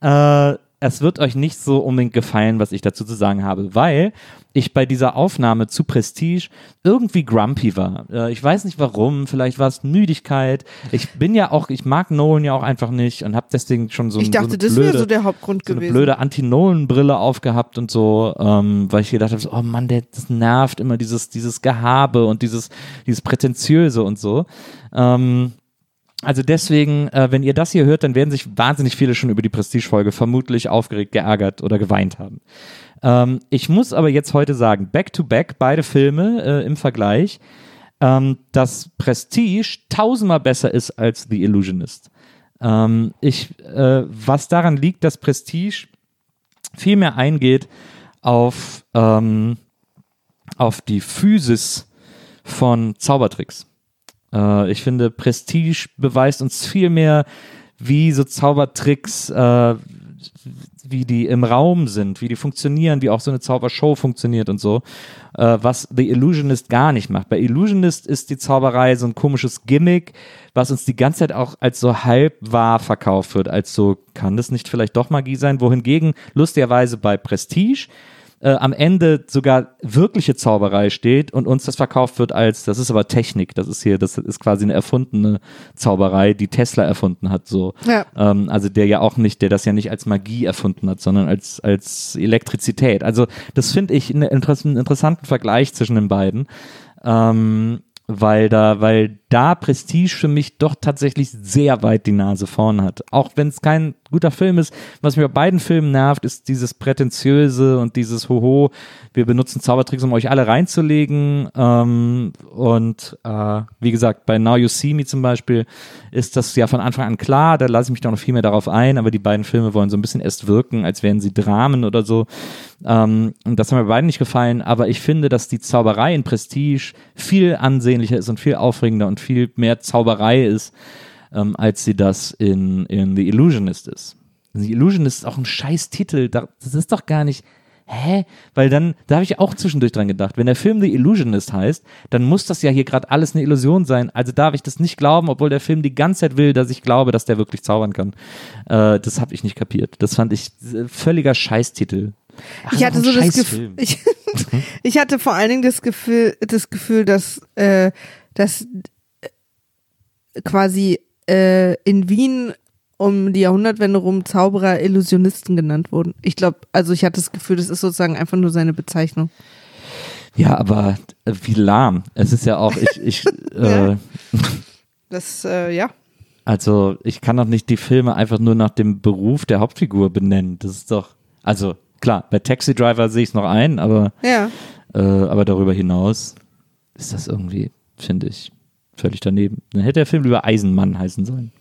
äh, es wird euch nicht so unbedingt gefallen, was ich dazu zu sagen habe, weil ich bei dieser Aufnahme zu Prestige irgendwie grumpy war. Äh, ich weiß nicht warum, vielleicht war es Müdigkeit. Ich bin ja auch, ich mag Nolan ja auch einfach nicht und habe deswegen schon so, Ich so dachte, eine das blöde, wäre so der Hauptgrund so eine gewesen. blöde Anti-Nolan-Brille aufgehabt und so, ähm, weil ich gedacht habe, so, oh Mann, der, das nervt immer dieses, dieses Gehabe und dieses, dieses Prätentiöse und so. Ähm, also deswegen, äh, wenn ihr das hier hört, dann werden sich wahnsinnig viele schon über die Prestige-Folge vermutlich aufgeregt, geärgert oder geweint haben. Ähm, ich muss aber jetzt heute sagen, back to back, beide Filme äh, im Vergleich, ähm, dass Prestige tausendmal besser ist als The Illusionist. Ähm, ich, äh, was daran liegt, dass Prestige viel mehr eingeht auf, ähm, auf die Physis von Zaubertricks. Äh, ich finde, Prestige beweist uns viel mehr, wie so Zaubertricks, äh, wie die im Raum sind, wie die funktionieren, wie auch so eine Zaubershow funktioniert und so, äh, was The Illusionist gar nicht macht. Bei Illusionist ist die Zauberei so ein komisches Gimmick, was uns die ganze Zeit auch als so halb wahr verkauft wird, als so, kann das nicht vielleicht doch Magie sein? Wohingegen lustigerweise bei Prestige äh, am Ende sogar wirkliche Zauberei steht und uns das verkauft wird als, das ist aber Technik, das ist hier, das ist quasi eine erfundene Zauberei, die Tesla erfunden hat, so. Ja. Ähm, also der ja auch nicht, der das ja nicht als Magie erfunden hat, sondern als, als Elektrizität. Also das finde ich einen, interess einen interessanten Vergleich zwischen den beiden. Ähm, weil da, weil da Prestige für mich doch tatsächlich sehr weit die Nase vorn hat. Auch wenn es kein guter Film ist, was mir bei beiden Filmen nervt, ist dieses Prätentiöse und dieses Hoho, wir benutzen Zaubertricks, um euch alle reinzulegen. Ähm, und äh, wie gesagt, bei Now You See Me zum Beispiel ist das ja von Anfang an klar, da lasse ich mich doch noch viel mehr darauf ein, aber die beiden Filme wollen so ein bisschen erst wirken, als wären sie Dramen oder so. Ähm, das hat mir bei beiden nicht gefallen, aber ich finde, dass die Zauberei in Prestige viel ansehnlicher ist und viel aufregender und viel mehr Zauberei ist, ähm, als sie das in, in The Illusionist ist. The Illusionist ist auch ein scheiß Titel, da- das ist doch gar nicht. Hä? Weil dann, da habe ich auch zwischendurch dran gedacht, wenn der Film The Illusionist heißt, dann muss das ja hier gerade alles eine Illusion sein. Also darf ich das nicht glauben, obwohl der Film die ganze Zeit will, dass ich glaube, dass der wirklich zaubern kann. Äh, das habe ich nicht kapiert. Das fand ich äh, völliger Scheißtitel. Ach, Ich hatte so das. Gefühl, ich, ich hatte vor allen Dingen das Gefühl, das Gefühl, dass, äh, dass äh, quasi äh, in Wien um die Jahrhundertwende rum Zauberer Illusionisten genannt wurden. Ich glaube, also ich hatte das Gefühl, das ist sozusagen einfach nur seine Bezeichnung. Ja, aber äh, wie lahm. Es ist ja auch, ich, ich, äh, Das, äh, ja. also ich kann doch nicht die Filme einfach nur nach dem Beruf der Hauptfigur benennen. Das ist doch, also klar, bei Taxi Driver sehe ich es noch ein, aber, Ja. äh, aber darüber hinaus ist das irgendwie, finde ich, völlig daneben. Dann hätte der Film lieber Eisenmann heißen sollen.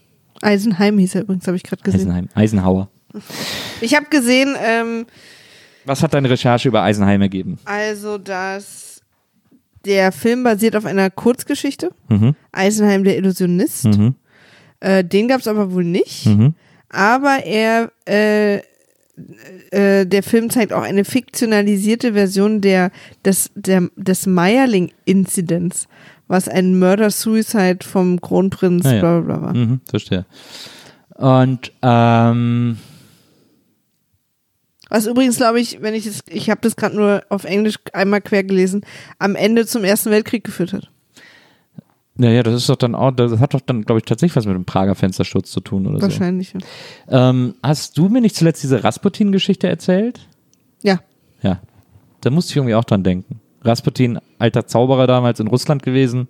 Eisenheim hieß er übrigens, habe ich gerade gesehen. Eisenheim. Eisenhower. Ich habe gesehen, ähm, Was hat deine Recherche über Eisenheim ergeben? also dass der Film basiert auf einer Kurzgeschichte, Mhm. Eisenheim der Illusionist. Mhm. Äh, den gab es aber wohl nicht. Mhm. Aber er, äh, äh, der Film zeigt auch eine fiktionalisierte Version der, des, der, des Meierling-Inzidents, was ein Murder-Suicide vom Kronprinz Ah, ja. bla bla bla war. Mhm. Verstehe. Und ähm, Was übrigens, glaube ich, wenn ich das, ich habe das gerade nur auf Englisch einmal quer gelesen, am Ende zum Ersten Weltkrieg geführt hat. Naja, das ist doch dann auch, das hat doch dann, glaube ich, tatsächlich was mit dem Prager Fenstersturz zu tun oder Wahrscheinlich. Ja. so. Ähm, hast du mir nicht zuletzt diese Rasputin-Geschichte erzählt? ja. Ja. Da musste ich irgendwie auch dran denken. Rasputin, alter Zauberer damals in Russland gewesen.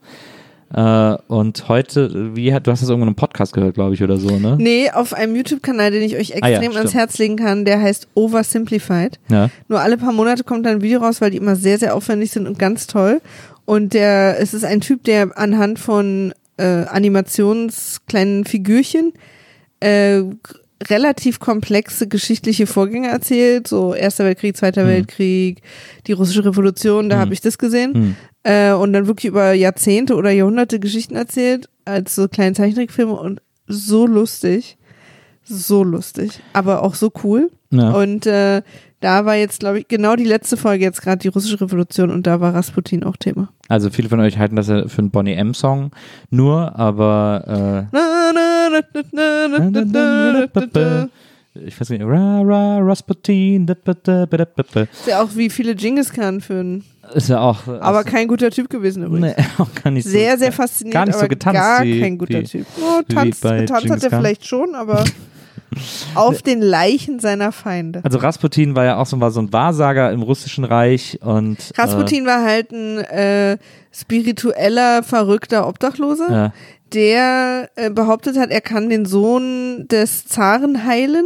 Äh, und heute, wie hat, du hast das irgendwo in einem Podcast gehört, glaube ich, oder so, ne? Nee, auf einem YouTube-Kanal, den ich euch Ah ja, extrem ans. Herz legen kann, der heißt Oversimplified. Ja. Nur alle paar Monate kommt da ein Video raus, weil die immer sehr, sehr aufwendig sind und ganz toll. Und der, es ist ein Typ, der anhand von äh, Animationskleinen Figürchen äh, relativ komplexe geschichtliche Vorgänge erzählt, so Erster Weltkrieg, Zweiter Weltkrieg, die russische Revolution, da habe ich das gesehen. Hm. Äh, und dann wirklich über Jahrzehnte oder Jahrhunderte Geschichten erzählt, als so kleine Zeichentrickfilme und so lustig. So lustig, aber auch so cool. Ja. Und äh, da war jetzt, glaube ich, genau die letzte Folge jetzt gerade die russische Revolution und da war Rasputin auch Thema. Also viele von euch halten das ja für einen Bonnie M-Song nur, aber ich weiß nicht, ra, ra, Rasputin, Ist ja auch wie viele Genghis für führen. Ist ja auch. Aber kein guter Typ gewesen übrigens. Nee, auch gar nicht sehr, so, sehr faszinierend. Gar nicht so getanzt. Gar wie, kein guter wie, Typ. Oh, tanzt, getanzt hat er vielleicht schon, aber auf den Leichen seiner Feinde. Also Rasputin war ja auch so, war so ein Wahrsager im russischen Reich und Rasputin war halt ein äh, spiritueller, verrückter Obdachloser, Äh, ja, der äh, behauptet hat, er kann den Sohn des Zaren heilen,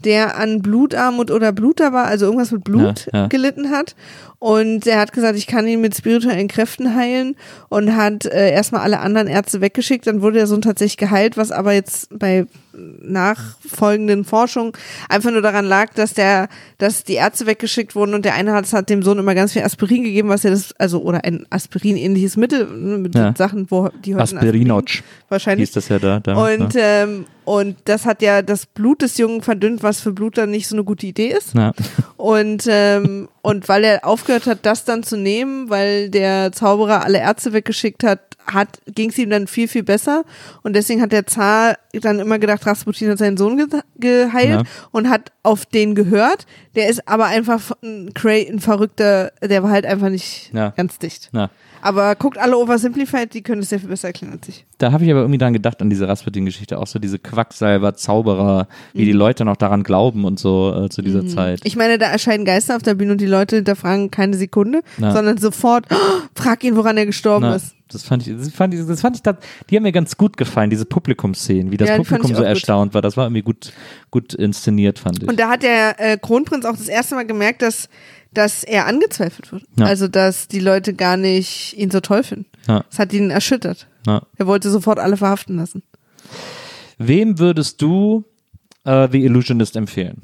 der an Blutarmut oder Bluter war, also irgendwas mit Blut Ja, ja. gelitten hat. Und er hat gesagt, ich kann ihn mit spirituellen Kräften heilen und hat äh, erstmal alle anderen Ärzte weggeschickt. Dann wurde der Sohn tatsächlich geheilt, was aber jetzt bei nachfolgenden Forschungen einfach nur daran lag, dass der, dass die Ärzte weggeschickt wurden und der eine hat, hat dem Sohn immer ganz viel Aspirin gegeben, was ja das, also oder ein Aspirin-ähnliches Mittel ne, mit Ja. Sachen, wo die heute Aspirinoc wahrscheinlich hieß das ja da. damals, und, ne? ähm, und das hat ja das Blut des Jungen verdünnt, was für Blut dann nicht so eine gute Idee ist. Ja. Und, ähm, und weil er aufgehört hat, das dann zu nehmen, weil der Zauberer alle Ärzte weggeschickt hat, hat ging es ihm dann viel, viel besser. Und deswegen hat der Zar dann immer gedacht, Rasputin hat seinen Sohn ge geheilt Ja. und hat auf den gehört. Der ist aber einfach ein, cra- ein verrückter, der war halt einfach nicht Ja. ganz dicht. Ja. Aber guckt alle Oversimplified, die können es sehr viel besser erklären als ich. Da habe ich aber irgendwie dran gedacht, an diese Rasputin-Geschichte, auch so diese Quacksalber, Zauberer, wie die Leute noch daran glauben und so äh, zu dieser Zeit. Ich meine, da erscheinen Geister auf der Bühne und die Leute hinterfragen keine Sekunde, Na. sondern sofort, oh, frag ihn, woran er gestorben Na, ist. das fand ich, das fand ich, das fand ich, da- die haben mir ganz gut gefallen, diese Publikumsszenen, wie das Ja, Publikum so auch gut. erstaunt war. Das war irgendwie gut, gut inszeniert, fand ich. Und da hat der äh, Kronprinz auch das erste Mal gemerkt, dass, dass er angezweifelt wird. Ja. Also, dass die Leute gar nicht ihn so toll finden. Ja. Das hat ihn erschüttert. Ja. Er wollte sofort alle verhaften lassen. Wem würdest du äh, The Illusionist empfehlen?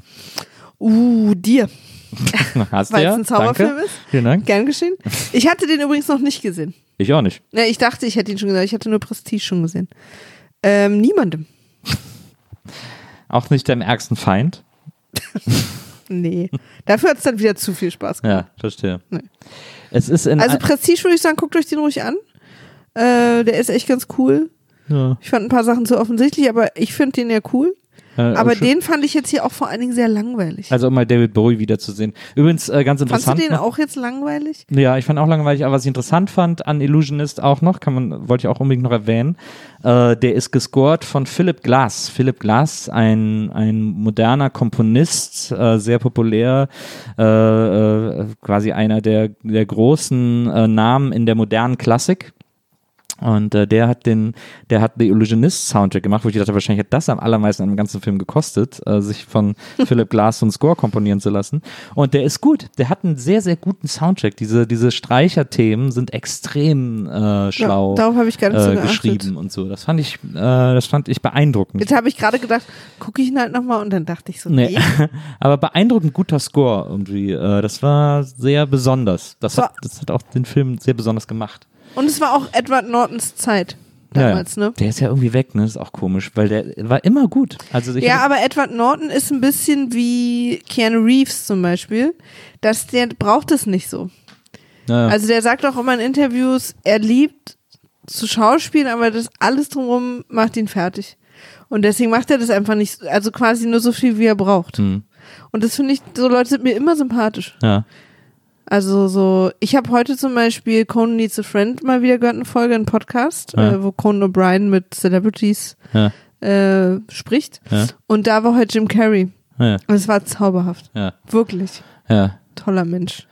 Uh, dir. Hast Weil ja? es ein Zauberfilm Danke. ist. Vielen Dank. Gern geschehen. Ich hatte den übrigens noch nicht gesehen. Ich auch nicht. Ja, ich dachte, ich hätte ihn schon gesehen. Ich hatte nur Prestige schon gesehen. Ähm, niemandem. Auch nicht deinem ärgsten Feind? Nee. Dafür hat es dann wieder zu viel Spaß gemacht. Ja, verstehe. Nee. Es ist Also Prestige würde ich sagen, guckt euch den ruhig an. Äh, der ist echt ganz cool. ja, Ich fand ein paar Sachen zu offensichtlich, aber ich finde den ja cool. Äh, Aber den fand ich jetzt hier auch vor allen Dingen sehr langweilig. Also um mal David Bowie wiederzusehen. Übrigens äh, ganz Fandst du interessant. den noch- auch jetzt langweilig? Ja, ich fand auch langweilig, aber was ich interessant fand an Illusionist auch noch, kann man, wollte ich auch unbedingt noch erwähnen, äh, der ist gescored von Philip Glass. Philip Glass, ein, ein moderner Komponist, äh, sehr populär, äh, äh, quasi einer der, der großen äh, Namen in der modernen Klassik. Und äh, der hat den, der hat The Illusionist Soundtrack gemacht, wo ich dachte, wahrscheinlich hat das am allermeisten am ganzen Film gekostet, äh, sich von Philip Glass so einen Score komponieren zu lassen. Und der ist gut. Der hat einen sehr, sehr guten Soundtrack. Diese, diese Streicherthemen sind extrem äh, schlau Ja, darauf habe ich gar nicht so äh, geachtet. geschrieben und so. Das fand ich, äh, das fand ich beeindruckend. Jetzt habe ich gerade gedacht, gucke ich ihn halt nochmal und dann dachte ich so, nee. Nee. Aber beeindruckend guter Score irgendwie. Äh, das war sehr besonders. Das War- hat, das hat auch den Film sehr besonders gemacht. Und es war auch Edward Nortons Zeit damals, ja, ne? Der ist ja irgendwie weg, ne? ist auch komisch, weil der war immer gut. Also Ja, aber Edward Norton ist ein bisschen wie Keanu Reeves zum Beispiel, dass der braucht es nicht so. ja, Also der sagt auch immer in Interviews, er liebt zu schauspielen, aber das alles drumherum macht ihn fertig. Und deswegen macht er das einfach nicht, also quasi nur so viel, wie er braucht. hm, Und das finde ich, so Leute sind mir immer sympathisch. ja. Also so, ich habe heute zum Beispiel Conan Needs a Friend mal wieder gehört, eine Folge, einen Podcast, Ja. äh, wo Conan O'Brien mit Celebrities Ja, äh, spricht. Ja. Und da war heute Jim Carrey. ja, Und es war zauberhaft. ja, Wirklich. ja. Toller Mensch.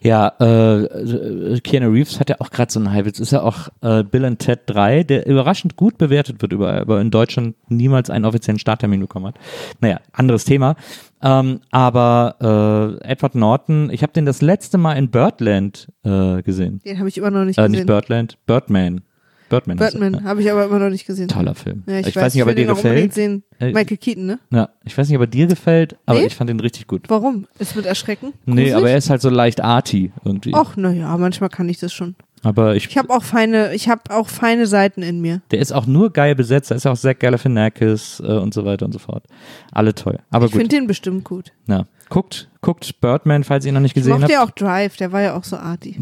Ja, äh, äh, Keanu Reeves hat ja auch gerade so einen Hype. Jetzt ist ja auch äh, Bill and Ted 3, der überraschend gut bewertet wird überall, aber in Deutschland niemals einen offiziellen Starttermin bekommen hat. Naja, anderes Thema. Ähm, aber äh, Edward Norton, ich habe den das letzte Mal in Birdland äh, gesehen. Den habe ich immer noch nicht Äh, gesehen. nicht Birdland, Birdman. Birdman. Birdman habe ich aber immer noch nicht gesehen. Toller Film. Ja, ich, ich weiß, weiß nicht, ob er dir gefällt. sehen. Äh, Michael Keaton, ne? Ja, ich weiß nicht, ob er dir gefällt, aber Nee? ich fand ihn richtig gut. Warum? Ist mit Erschrecken? Nee, Gruselig? aber er ist halt so leicht arty irgendwie. Ach, naja, manchmal kann ich das schon. Aber ich, Ich habe auch feine, ich habe auch feine Seiten in mir. der ist auch nur geil besetzt. Da ist auch Zach Galifianakis äh, und so weiter und so fort. Alle toll. Aber ich finde den bestimmt gut. Ja. Guckt, guckt Birdman, falls ihr ihn noch nicht Ich gesehen mochte habt. ja auch Drive, der war ja auch so arty.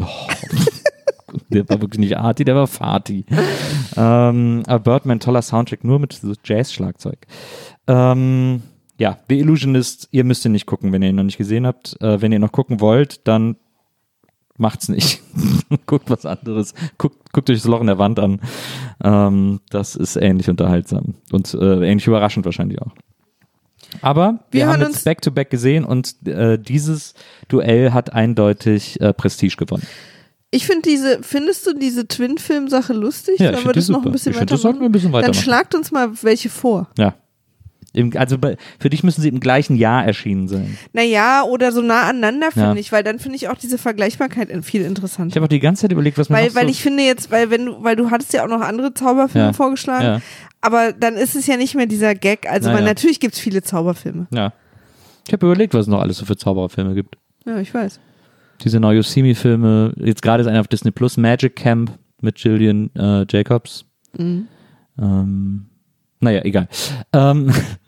Der war wirklich nicht arty, der war Fati. ähm, aber Birdman, toller Soundtrack, nur mit so Jazz-Schlagzeug. Ähm, ja, The Illusionist, ihr müsst ihn nicht gucken, wenn ihr ihn noch nicht gesehen habt. Äh, wenn ihr noch gucken wollt, dann macht's nicht. guckt was anderes. Guckt, guckt euch das Loch in der Wand an. Ähm, das ist ähnlich unterhaltsam und äh, ähnlich überraschend wahrscheinlich auch. Aber wir, Wir haben jetzt Back-to-Back gesehen und äh, dieses Duell hat eindeutig äh, Prestige gewonnen. Ich finde diese, findest du diese Twin-Film-Sache lustig? Ja, ich Wollen wir find die das noch super. ein bisschen Ich find, das sollten wir ein bisschen Dann weitermachen. schlagt uns mal welche vor. Ja. Im, also bei, für dich müssen sie im gleichen Jahr erschienen sein. Naja, oder so nah aneinander, finde Ja. ich, weil dann finde ich auch diese Vergleichbarkeit viel Ich interessanter. habe auch die ganze Zeit überlegt, was mir Weil, weil so ich finde jetzt, weil wenn du, weil du hattest ja auch noch andere Zauberfilme Ja. vorgeschlagen, Ja. aber dann ist es ja nicht mehr dieser Gag. Also, Na weil natürlich gibt es viele Zauberfilme. Ja. Ich habe überlegt, was es noch alles so für Zaubererfilme gibt. Ja, ich weiß. Diese neue Yosemite-Filme, jetzt gerade ist einer auf Disney Plus, Magic Camp mit Gillian äh, Jacobs. Mhm. Ähm, naja, egal. Ähm,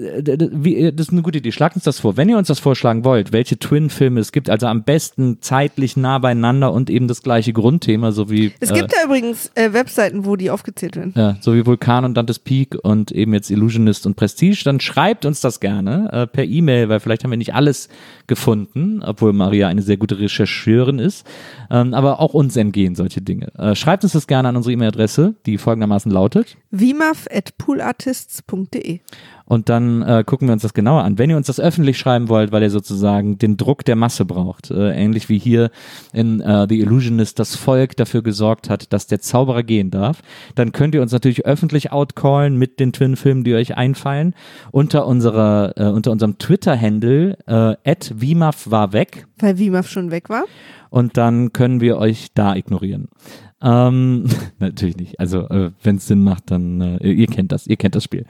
wie, das ist eine gute Idee. Schlagt uns das vor. Wenn ihr uns das vorschlagen wollt, welche Twin-Filme es gibt, also am besten zeitlich nah beieinander und eben das gleiche Grundthema, so wie Es äh, gibt ja übrigens äh, Webseiten, wo die aufgezählt werden. Ja, so wie Vulkan und Dantes Peak und eben jetzt Illusionist und Prestige, dann schreibt uns das gerne äh, per E-Mail, weil vielleicht haben wir nicht alles gefunden, obwohl Maria eine sehr gute Rechercheurin ist. Ähm, aber auch uns entgehen solche Dinge. Äh, schreibt uns das gerne an unsere E-Mail-Adresse, die folgendermaßen lautet. vimaf.poolartists.de Und dann äh, gucken wir uns das genauer an. Wenn ihr uns das öffentlich schreiben wollt, weil ihr sozusagen den Druck der Masse braucht, äh, ähnlich wie hier in äh, The Illusionist das Volk dafür gesorgt hat, dass der Zauberer gehen darf, dann könnt ihr uns natürlich öffentlich outcallen mit den Twin-Filmen, die euch einfallen, unter unserer, äh, unter unserem Twitter-Handle äh, @vimaf war weg Weil Vimaf schon weg war. und dann können wir euch da ignorieren. Ähm, natürlich nicht. Also äh, wenn es Sinn macht, dann äh, ihr kennt das, ihr kennt das Spiel.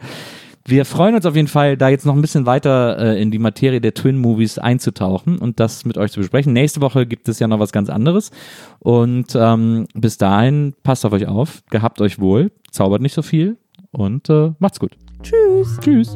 Wir freuen uns auf jeden Fall, da jetzt noch ein bisschen weiter äh, in die Materie der Twin Movies einzutauchen und das mit euch zu besprechen. Nächste Woche gibt es ja noch was ganz anderes und ähm, bis dahin passt auf euch auf, gehabt euch wohl, zaubert nicht so viel und äh, macht's gut. Tschüss. Tschüss.